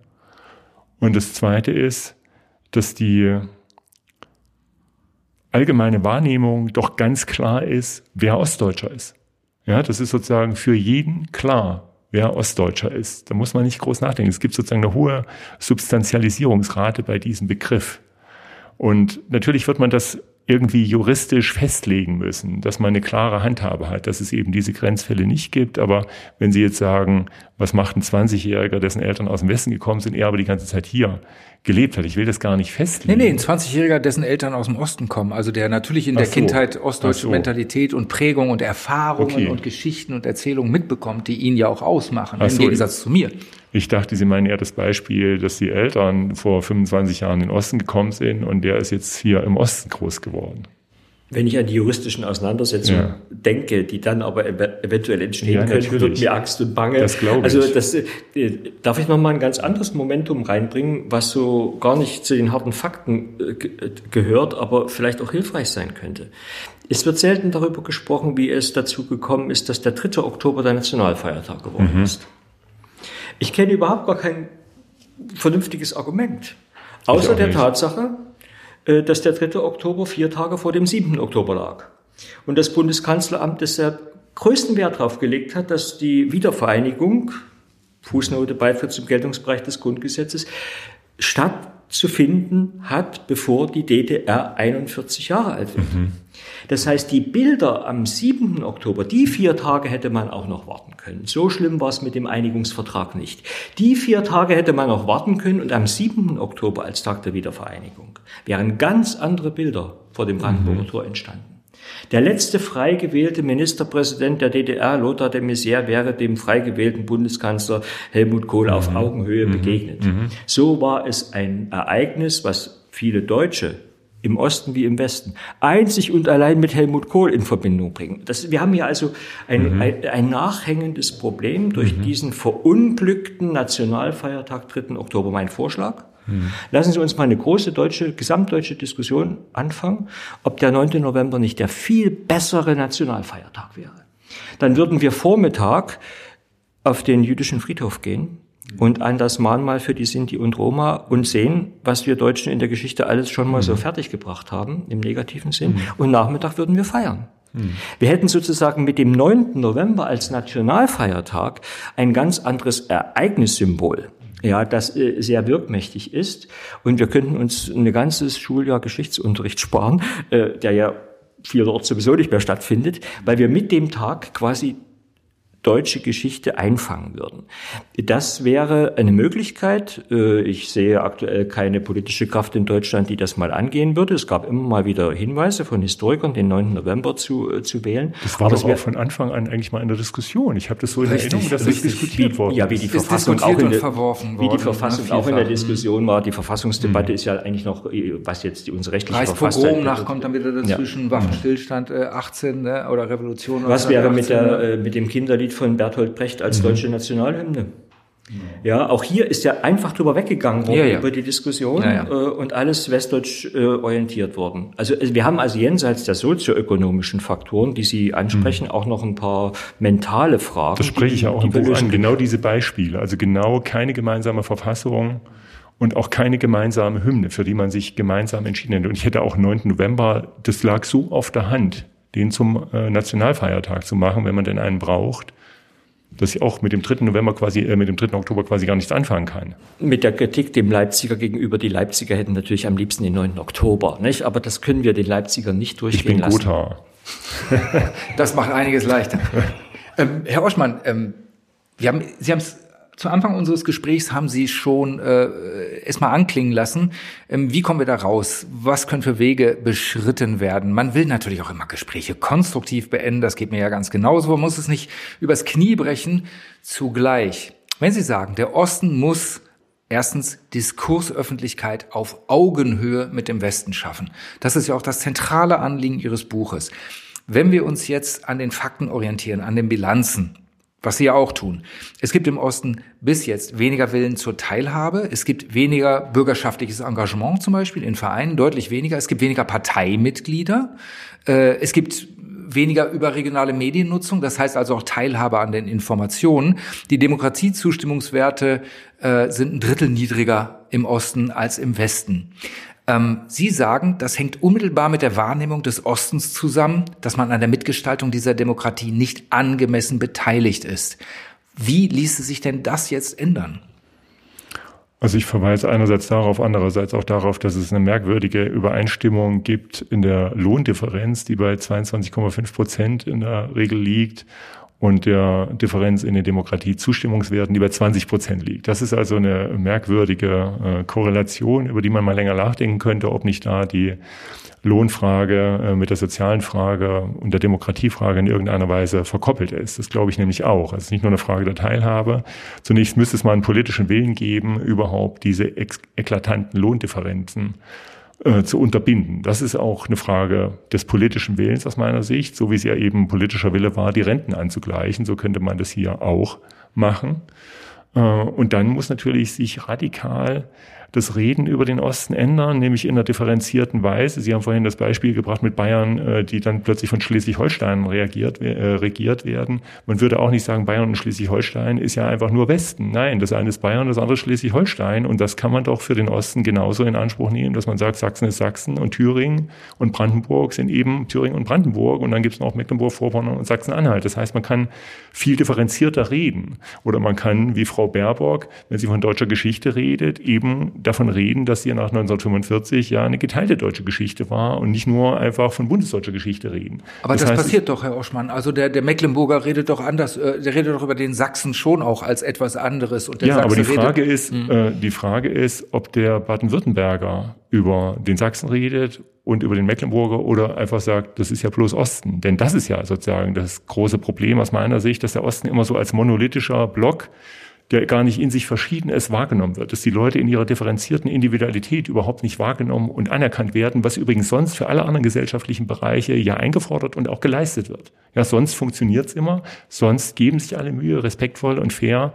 Und das zweite ist, dass die allgemeine Wahrnehmung doch ganz klar ist, wer Ostdeutscher ist. Ja, das ist sozusagen für jeden klar, wer Ostdeutscher ist. Da muss man nicht groß nachdenken. Es gibt sozusagen eine hohe Substantialisierungsrate bei diesem Begriff. Und natürlich wird man das irgendwie juristisch festlegen müssen, dass man eine klare Handhabe hat, dass es eben diese Grenzfälle nicht gibt. Aber wenn Sie jetzt sagen, was macht ein 20-Jähriger, dessen Eltern aus dem Westen gekommen sind, er aber die ganze Zeit hier gelebt hat, ich will das gar nicht festlegen. Nee, nee, ein 20-Jähriger, dessen Eltern aus dem Osten kommen, also der natürlich in der so. Kindheit ostdeutsche so. Mentalität und Prägung und Erfahrungen okay. und Geschichten und Erzählungen mitbekommt, die ihn ja auch ausmachen, Ach im so. Gegensatz zu mir. Ich dachte, Sie meinen eher das Beispiel, dass die Eltern vor 25 Jahren in den Osten gekommen sind und der ist jetzt hier im Osten groß geworden. Wenn ich an die juristischen Auseinandersetzungen ja. denke, die dann aber eventuell entstehen ja, können, wird mir Angst und Bange. Das glaube ich. Also das, äh, darf ich noch mal ein ganz anderes Momentum reinbringen, was so gar nicht zu den harten Fakten äh, äh, gehört, aber vielleicht auch hilfreich sein könnte. Es wird selten darüber gesprochen, wie es dazu gekommen ist, dass der 3. Oktober der Nationalfeiertag geworden mhm. ist. Ich kenne überhaupt gar kein vernünftiges Argument. Außer der. Tatsache, dass der 3. Oktober vier Tage vor dem 7. Oktober lag. Und das Bundeskanzleramt deshalb größten Wert darauf gelegt hat, dass die Wiedervereinigung, Fußnote Beitritt zum Geltungsbereich des Grundgesetzes, stattzufinden hat, bevor die DDR 41 Jahre alt wird. Mhm. Das heißt, die Bilder am 7. Oktober, die vier Tage hätte man auch noch warten können. So schlimm war es mit dem Einigungsvertrag nicht. Die vier Tage hätte man noch warten können und am 7. Oktober als Tag der Wiedervereinigung wären ganz andere Bilder vor dem Brandenburger mhm. Tor entstanden. Der letzte frei gewählte Ministerpräsident der DDR, Lothar de Maizière, wäre dem frei gewählten Bundeskanzler Helmut Kohl mhm. auf Augenhöhe mhm. begegnet. Mhm. So war es ein Ereignis, was viele Deutsche im Osten wie im Westen, einzig und allein mit Helmut Kohl in Verbindung bringen. Das, wir haben hier also ein, mhm. ein, ein nachhängendes Problem durch mhm. diesen verunglückten Nationalfeiertag 3. Oktober. Mein Vorschlag, mhm. lassen Sie uns mal eine große deutsche, gesamtdeutsche Diskussion anfangen, ob der 9. November nicht der viel bessere Nationalfeiertag wäre. Dann würden wir Vormittag auf den jüdischen Friedhof gehen und an das Mahnmal für die Sinti und Roma und sehen, was wir Deutschen in der Geschichte alles schon mal mhm. so fertiggebracht haben, im negativen Sinn. Mhm. Und Nachmittag würden wir feiern. Mhm. Wir hätten sozusagen mit dem 9. November als Nationalfeiertag ein ganz anderes Ereignissymbol ja, das äh, sehr wirkmächtig ist. Und wir könnten uns ein ganzes Schuljahr Geschichtsunterricht sparen, äh, der ja vielerorts sowieso nicht mehr stattfindet, weil wir mit dem Tag quasi deutsche Geschichte einfangen würden. Das wäre eine Möglichkeit. Äh, ich sehe aktuell keine politische Kraft in Deutschland, die das mal angehen würde. Es gab immer mal wieder Hinweise von Historikern, den 9. November zu, äh, zu wählen. Das war aber auch von Anfang an eigentlich mal in der Diskussion. Ich habe das so in richtig, Erinnerung, dass das diskutiert worden Ja, wie die Verfassung auch in der, wie die Verfassung auch in der Diskussion war. Die Verfassungsdebatte mhm. ist ja eigentlich noch, äh, was jetzt unsere rechtliche Verfassung nach kommt dann wieder dazwischen, ja. Waffenstillstand äh, 18 ne, oder Revolution. Was wäre mit, der, mit dem Kinderlied von Bertolt Brecht als mhm. deutsche Nationalhymne. Ja, auch hier ist ja einfach drüber weggegangen worden ja, ja. über die Diskussion ja, äh, und alles westdeutsch äh, orientiert worden. Also wir haben also jenseits der sozioökonomischen Faktoren, die Sie ansprechen, mhm. auch noch ein paar mentale Fragen. Das spreche ich ja auch im Buch an. Genau diese Beispiele. Also genau keine gemeinsame Verfassung und auch keine gemeinsame Hymne, für die man sich gemeinsam entschieden hätte. Und ich hätte auch 9. November, das lag so auf der Hand, den zum äh, Nationalfeiertag zu machen, wenn man denn einen braucht. Dass sie auch mit dem 3. November quasi, äh, mit dem 3. Oktober quasi gar nichts anfangen kann. Mit der Kritik dem Leipziger gegenüber, die Leipziger hätten natürlich am liebsten den 9. Oktober, nicht? Aber das können wir den Leipzigern nicht durchgehen lassen. Ich bin Gotha. das macht einiges leichter. ähm, Herr Oschmann, ähm, wir haben, Sie haben es zu Anfang unseres Gesprächs haben Sie schon äh, erstmal anklingen lassen. Ähm, wie kommen wir da raus? Was können für Wege beschritten werden? Man will natürlich auch immer Gespräche konstruktiv beenden. Das geht mir ja ganz genauso. Man muss es nicht übers Knie brechen. Zugleich, wenn Sie sagen, der Osten muss erstens Diskursöffentlichkeit auf Augenhöhe mit dem Westen schaffen. Das ist ja auch das zentrale Anliegen Ihres Buches. Wenn wir uns jetzt an den Fakten orientieren, an den Bilanzen, was sie ja auch tun. Es gibt im Osten bis jetzt weniger Willen zur Teilhabe. Es gibt weniger bürgerschaftliches Engagement zum Beispiel in Vereinen, deutlich weniger. Es gibt weniger Parteimitglieder. Äh, es gibt weniger überregionale Mediennutzung, das heißt also auch Teilhabe an den Informationen. Die Demokratiezustimmungswerte äh, sind ein Drittel niedriger im Osten als im Westen. Ähm, Sie sagen, das hängt unmittelbar mit der Wahrnehmung des Ostens zusammen, dass man an der Mitgestaltung dieser Demokratie nicht angemessen beteiligt ist. Wie ließe sich denn das jetzt ändern? Also ich verweise einerseits darauf, andererseits auch darauf, dass es eine merkwürdige Übereinstimmung gibt in der Lohndifferenz, die bei 22,5 Prozent in der Regel liegt und der Differenz in den Demokratiezustimmungswerten, die bei 20 Prozent liegt. Das ist also eine merkwürdige äh, Korrelation, über die man mal länger nachdenken könnte, ob nicht da die Lohnfrage äh, mit der sozialen Frage und der Demokratiefrage in irgendeiner Weise verkoppelt ist. Das glaube ich nämlich auch. Es ist nicht nur eine Frage der Teilhabe. Zunächst müsste es mal einen politischen Willen geben, überhaupt diese eklatanten Lohndifferenzen äh, zu unterbinden. Das ist auch eine Frage des politischen Willens aus meiner Sicht, so wie es ja eben politischer Wille war, die Renten anzugleichen. So könnte man das hier auch machen. Äh, und dann muss natürlich sich radikal das Reden über den Osten ändern, nämlich in einer differenzierten Weise. Sie haben vorhin das Beispiel gebracht mit Bayern, äh, die dann plötzlich von Schleswig-Holstein reagiert, äh, regiert werden. Man würde auch nicht sagen, Bayern und Schleswig-Holstein ist ja einfach nur Westen. Nein, das eine ist Bayern, das andere Schleswig-Holstein. Und das kann man doch für den Osten genauso in Anspruch nehmen, dass man sagt, Sachsen ist Sachsen und Thüringen und Brandenburg sind eben Thüringen und Brandenburg. Und dann gibt es noch Mecklenburg-Vorpommern und Sachsen-Anhalt. Das heißt, man kann viel differenzierter reden. Oder man kann, wie Frau Baerbock, wenn sie von deutscher Geschichte redet, eben davon reden, dass hier nach 1945 ja eine geteilte deutsche Geschichte war und nicht nur einfach von bundesdeutscher Geschichte reden. Aber das, das heißt, passiert doch, Herr Oschmann. Also der, der Mecklenburger redet doch anders, äh, der redet doch über den Sachsen schon auch als etwas anderes. Und der ja, Sachsen aber die Frage redet, ist, hm. äh, die Frage ist, ob der Baden-Württemberger über den Sachsen redet und über den Mecklenburger oder einfach sagt, das ist ja bloß Osten. Denn das ist ja sozusagen das große Problem aus meiner Sicht, dass der Osten immer so als monolithischer Block der gar nicht in sich verschieden ist, wahrgenommen wird, dass die Leute in ihrer differenzierten Individualität überhaupt nicht wahrgenommen und anerkannt werden, was übrigens sonst für alle anderen gesellschaftlichen Bereiche ja eingefordert und auch geleistet wird. Ja, sonst funktioniert's immer, sonst geben sich alle Mühe, respektvoll und fair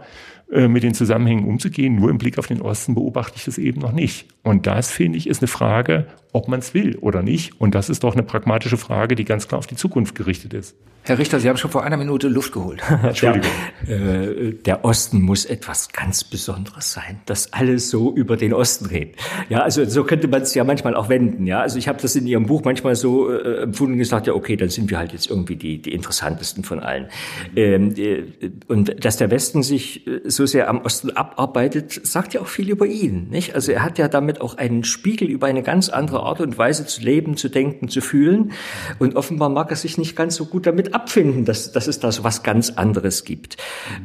mit den Zusammenhängen umzugehen. Nur im Blick auf den Osten beobachte ich das eben noch nicht. Und das, finde ich, ist eine Frage, ob man es will oder nicht. Und das ist doch eine pragmatische Frage, die ganz klar auf die Zukunft gerichtet ist. Herr Richter, Sie haben schon vor einer Minute Luft geholt. Entschuldigung. Der, äh, der, Osten muss etwas ganz Besonderes sein, dass alle so über den Osten reden. Ja, also so könnte man es ja manchmal auch wenden. Ja, also ich habe das in Ihrem Buch manchmal so äh, empfunden und gesagt, ja, okay, dann sind wir halt jetzt irgendwie die, die interessantesten von allen. Ähm, äh, und dass der Westen sich äh, so sehr am Osten abarbeitet, sagt ja auch viel über ihn. Nicht? Also er hat ja damit auch einen Spiegel über eine ganz andere Art und Weise zu leben, zu denken, zu fühlen. Und offenbar mag er sich nicht ganz so gut damit abfinden, dass, dass es da so was ganz anderes gibt.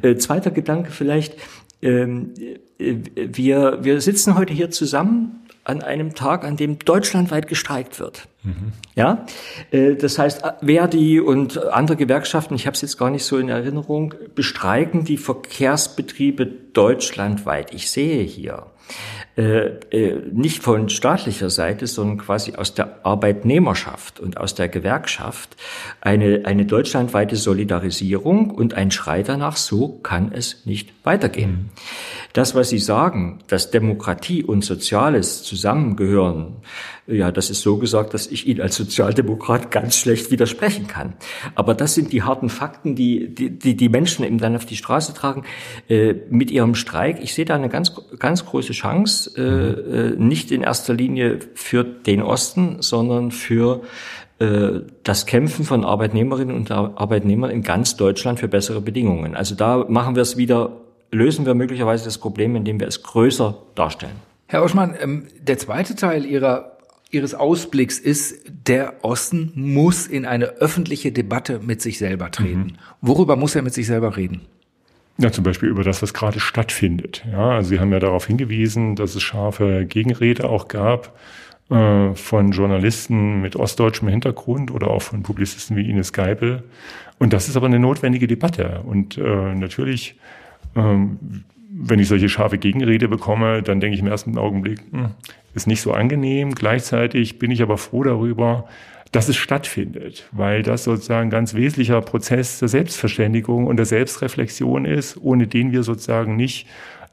Äh, zweiter Gedanke vielleicht. Ähm, äh, wir, wir sitzen heute hier zusammen an einem Tag, an dem deutschlandweit gestreikt wird. Mhm. Ja, äh, das heißt, Verdi und andere Gewerkschaften, ich habe es jetzt gar nicht so in Erinnerung, bestreiken die Verkehrsbetriebe deutschlandweit. Ich sehe hier äh, äh, nicht von staatlicher Seite, sondern quasi aus der Arbeitnehmerschaft und aus der Gewerkschaft eine, eine deutschlandweite Solidarisierung und ein Schrei danach, so kann es nicht weitergehen. Mhm. Das, was Sie sagen, dass Demokratie und Soziales zusammengehören, ja, das ist so gesagt, dass ich Ihnen als Sozialdemokrat ganz schlecht widersprechen kann. Aber das sind die harten Fakten, die die, die Menschen eben dann auf die Straße tragen äh, mit ihrem Streik. Ich sehe da eine ganz, ganz große Chance, äh, äh, nicht in erster Linie für den Osten, sondern für äh, das Kämpfen von Arbeitnehmerinnen und Arbeitnehmern in ganz Deutschland für bessere Bedingungen. Also da machen wir es wieder, lösen wir möglicherweise das Problem, indem wir es größer darstellen. Herr Oschmann, ähm, der zweite Teil Ihrer Ihres Ausblicks ist, der Osten muss in eine öffentliche Debatte mit sich selber treten. Mhm. Worüber muss er mit sich selber reden? Ja, zum Beispiel über das, was gerade stattfindet. Ja, also Sie haben ja darauf hingewiesen, dass es scharfe Gegenrede auch gab äh, von Journalisten mit ostdeutschem Hintergrund oder auch von Publizisten wie Ines Geipel. Und das ist aber eine notwendige Debatte. Und äh, natürlich, ähm, wenn ich solche scharfe Gegenrede bekomme, dann denke ich im ersten Augenblick, hm, ist nicht so angenehm. Gleichzeitig bin ich aber froh darüber, dass es stattfindet, weil das sozusagen ein ganz wesentlicher Prozess der Selbstverständigung und der Selbstreflexion ist, ohne den wir sozusagen nicht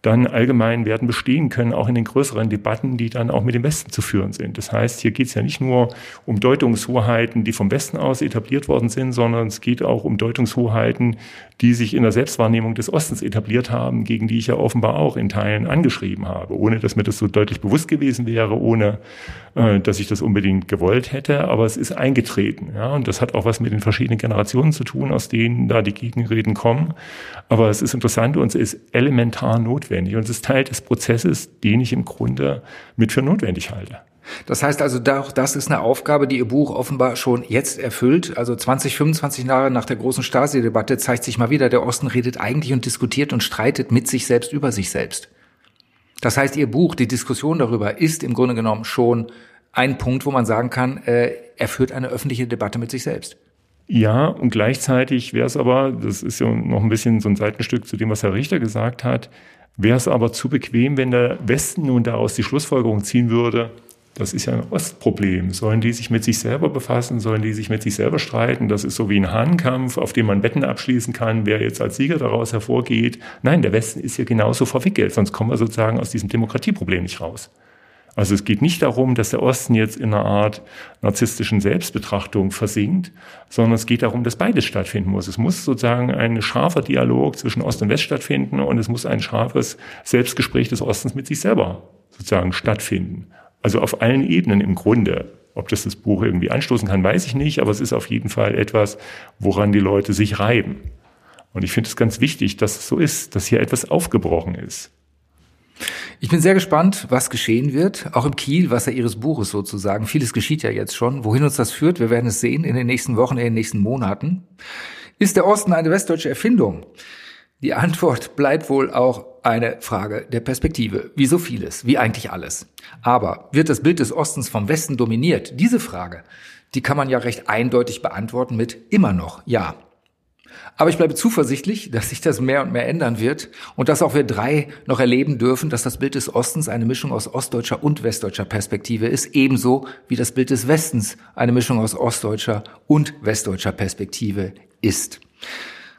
dann allgemein werden bestehen können, auch in den größeren Debatten, die dann auch mit dem Westen zu führen sind. Das heißt, hier geht es ja nicht nur um Deutungshoheiten, die vom Westen aus etabliert worden sind, sondern es geht auch um Deutungshoheiten, die sich in der Selbstwahrnehmung des Ostens etabliert haben, gegen die ich ja offenbar auch in Teilen angeschrieben habe, ohne dass mir das so deutlich bewusst gewesen wäre, ohne äh, dass ich das unbedingt gewollt hätte. Aber es ist eingetreten. Ja? Und das hat auch was mit den verschiedenen Generationen zu tun, aus denen da die Gegenreden kommen. Aber es ist interessant und es ist elementar notwendig. Und es ist Teil des Prozesses, den ich im Grunde mit für notwendig halte. Das heißt also, auch das ist eine Aufgabe, die Ihr Buch offenbar schon jetzt erfüllt. Also 20, 25 Jahre nach der großen Stasi-Debatte zeigt sich mal wieder, der Osten redet eigentlich und diskutiert und streitet mit sich selbst über sich selbst. Das heißt, Ihr Buch, die Diskussion darüber, ist im Grunde genommen schon ein Punkt, wo man sagen kann, äh, er führt eine öffentliche Debatte mit sich selbst. Ja, und gleichzeitig wäre es aber, das ist ja noch ein bisschen so ein Seitenstück zu dem, was Herr Richter gesagt hat, wäre es aber zu bequem, wenn der Westen nun daraus die Schlussfolgerung ziehen würde, das ist ja ein Ostproblem. Sollen die sich mit sich selber befassen? Sollen die sich mit sich selber streiten? Das ist so wie ein Hahnkampf, auf dem man Wetten abschließen kann, wer jetzt als Sieger daraus hervorgeht. Nein, der Westen ist hier genauso verwickelt, sonst kommen wir sozusagen aus diesem Demokratieproblem nicht raus. Also es geht nicht darum, dass der Osten jetzt in einer Art narzisstischen Selbstbetrachtung versinkt, sondern es geht darum, dass beides stattfinden muss. Es muss sozusagen ein scharfer Dialog zwischen Ost und West stattfinden und es muss ein scharfes Selbstgespräch des Ostens mit sich selber sozusagen stattfinden. Also auf allen Ebenen im Grunde. Ob das das Buch irgendwie anstoßen kann, weiß ich nicht, aber es ist auf jeden Fall etwas, woran die Leute sich reiben. Und ich finde es ganz wichtig, dass es so ist, dass hier etwas aufgebrochen ist. Ich bin sehr gespannt, was geschehen wird, auch im Kiel, Wasser Ihres Buches sozusagen. Vieles geschieht ja jetzt schon. Wohin uns das führt, wir werden es sehen in den nächsten Wochen, in den nächsten Monaten. Ist der Osten eine westdeutsche Erfindung? Die Antwort bleibt wohl auch eine Frage der Perspektive, wie so vieles, wie eigentlich alles. Aber wird das Bild des Ostens vom Westen dominiert? Diese Frage, die kann man ja recht eindeutig beantworten mit immer noch ja. Aber ich bleibe zuversichtlich, dass sich das mehr und mehr ändern wird und dass auch wir drei noch erleben dürfen, dass das Bild des Ostens eine Mischung aus ostdeutscher und westdeutscher Perspektive ist, ebenso wie das Bild des Westens eine Mischung aus ostdeutscher und westdeutscher Perspektive ist.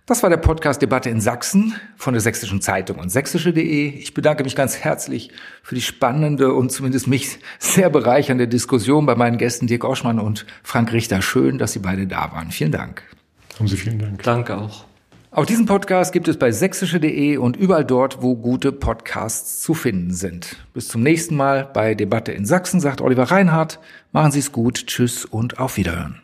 Das war der Podcast Debatte in Sachsen von der Sächsischen Zeitung und sächsische.de. Ich bedanke mich ganz herzlich für die spannende und zumindest mich sehr bereichernde Diskussion bei meinen Gästen Dirk Oschmann und Frank Richter. Schön, dass Sie beide da waren. Vielen Dank. Haben Sie vielen Dank. Danke auch. Auch diesen Podcast gibt es bei sächsische.de und überall dort, wo gute Podcasts zu finden sind. Bis zum nächsten Mal bei Debatte in Sachsen, sagt Oliver Reinhardt. Machen Sie es gut. Tschüss und auf Wiederhören.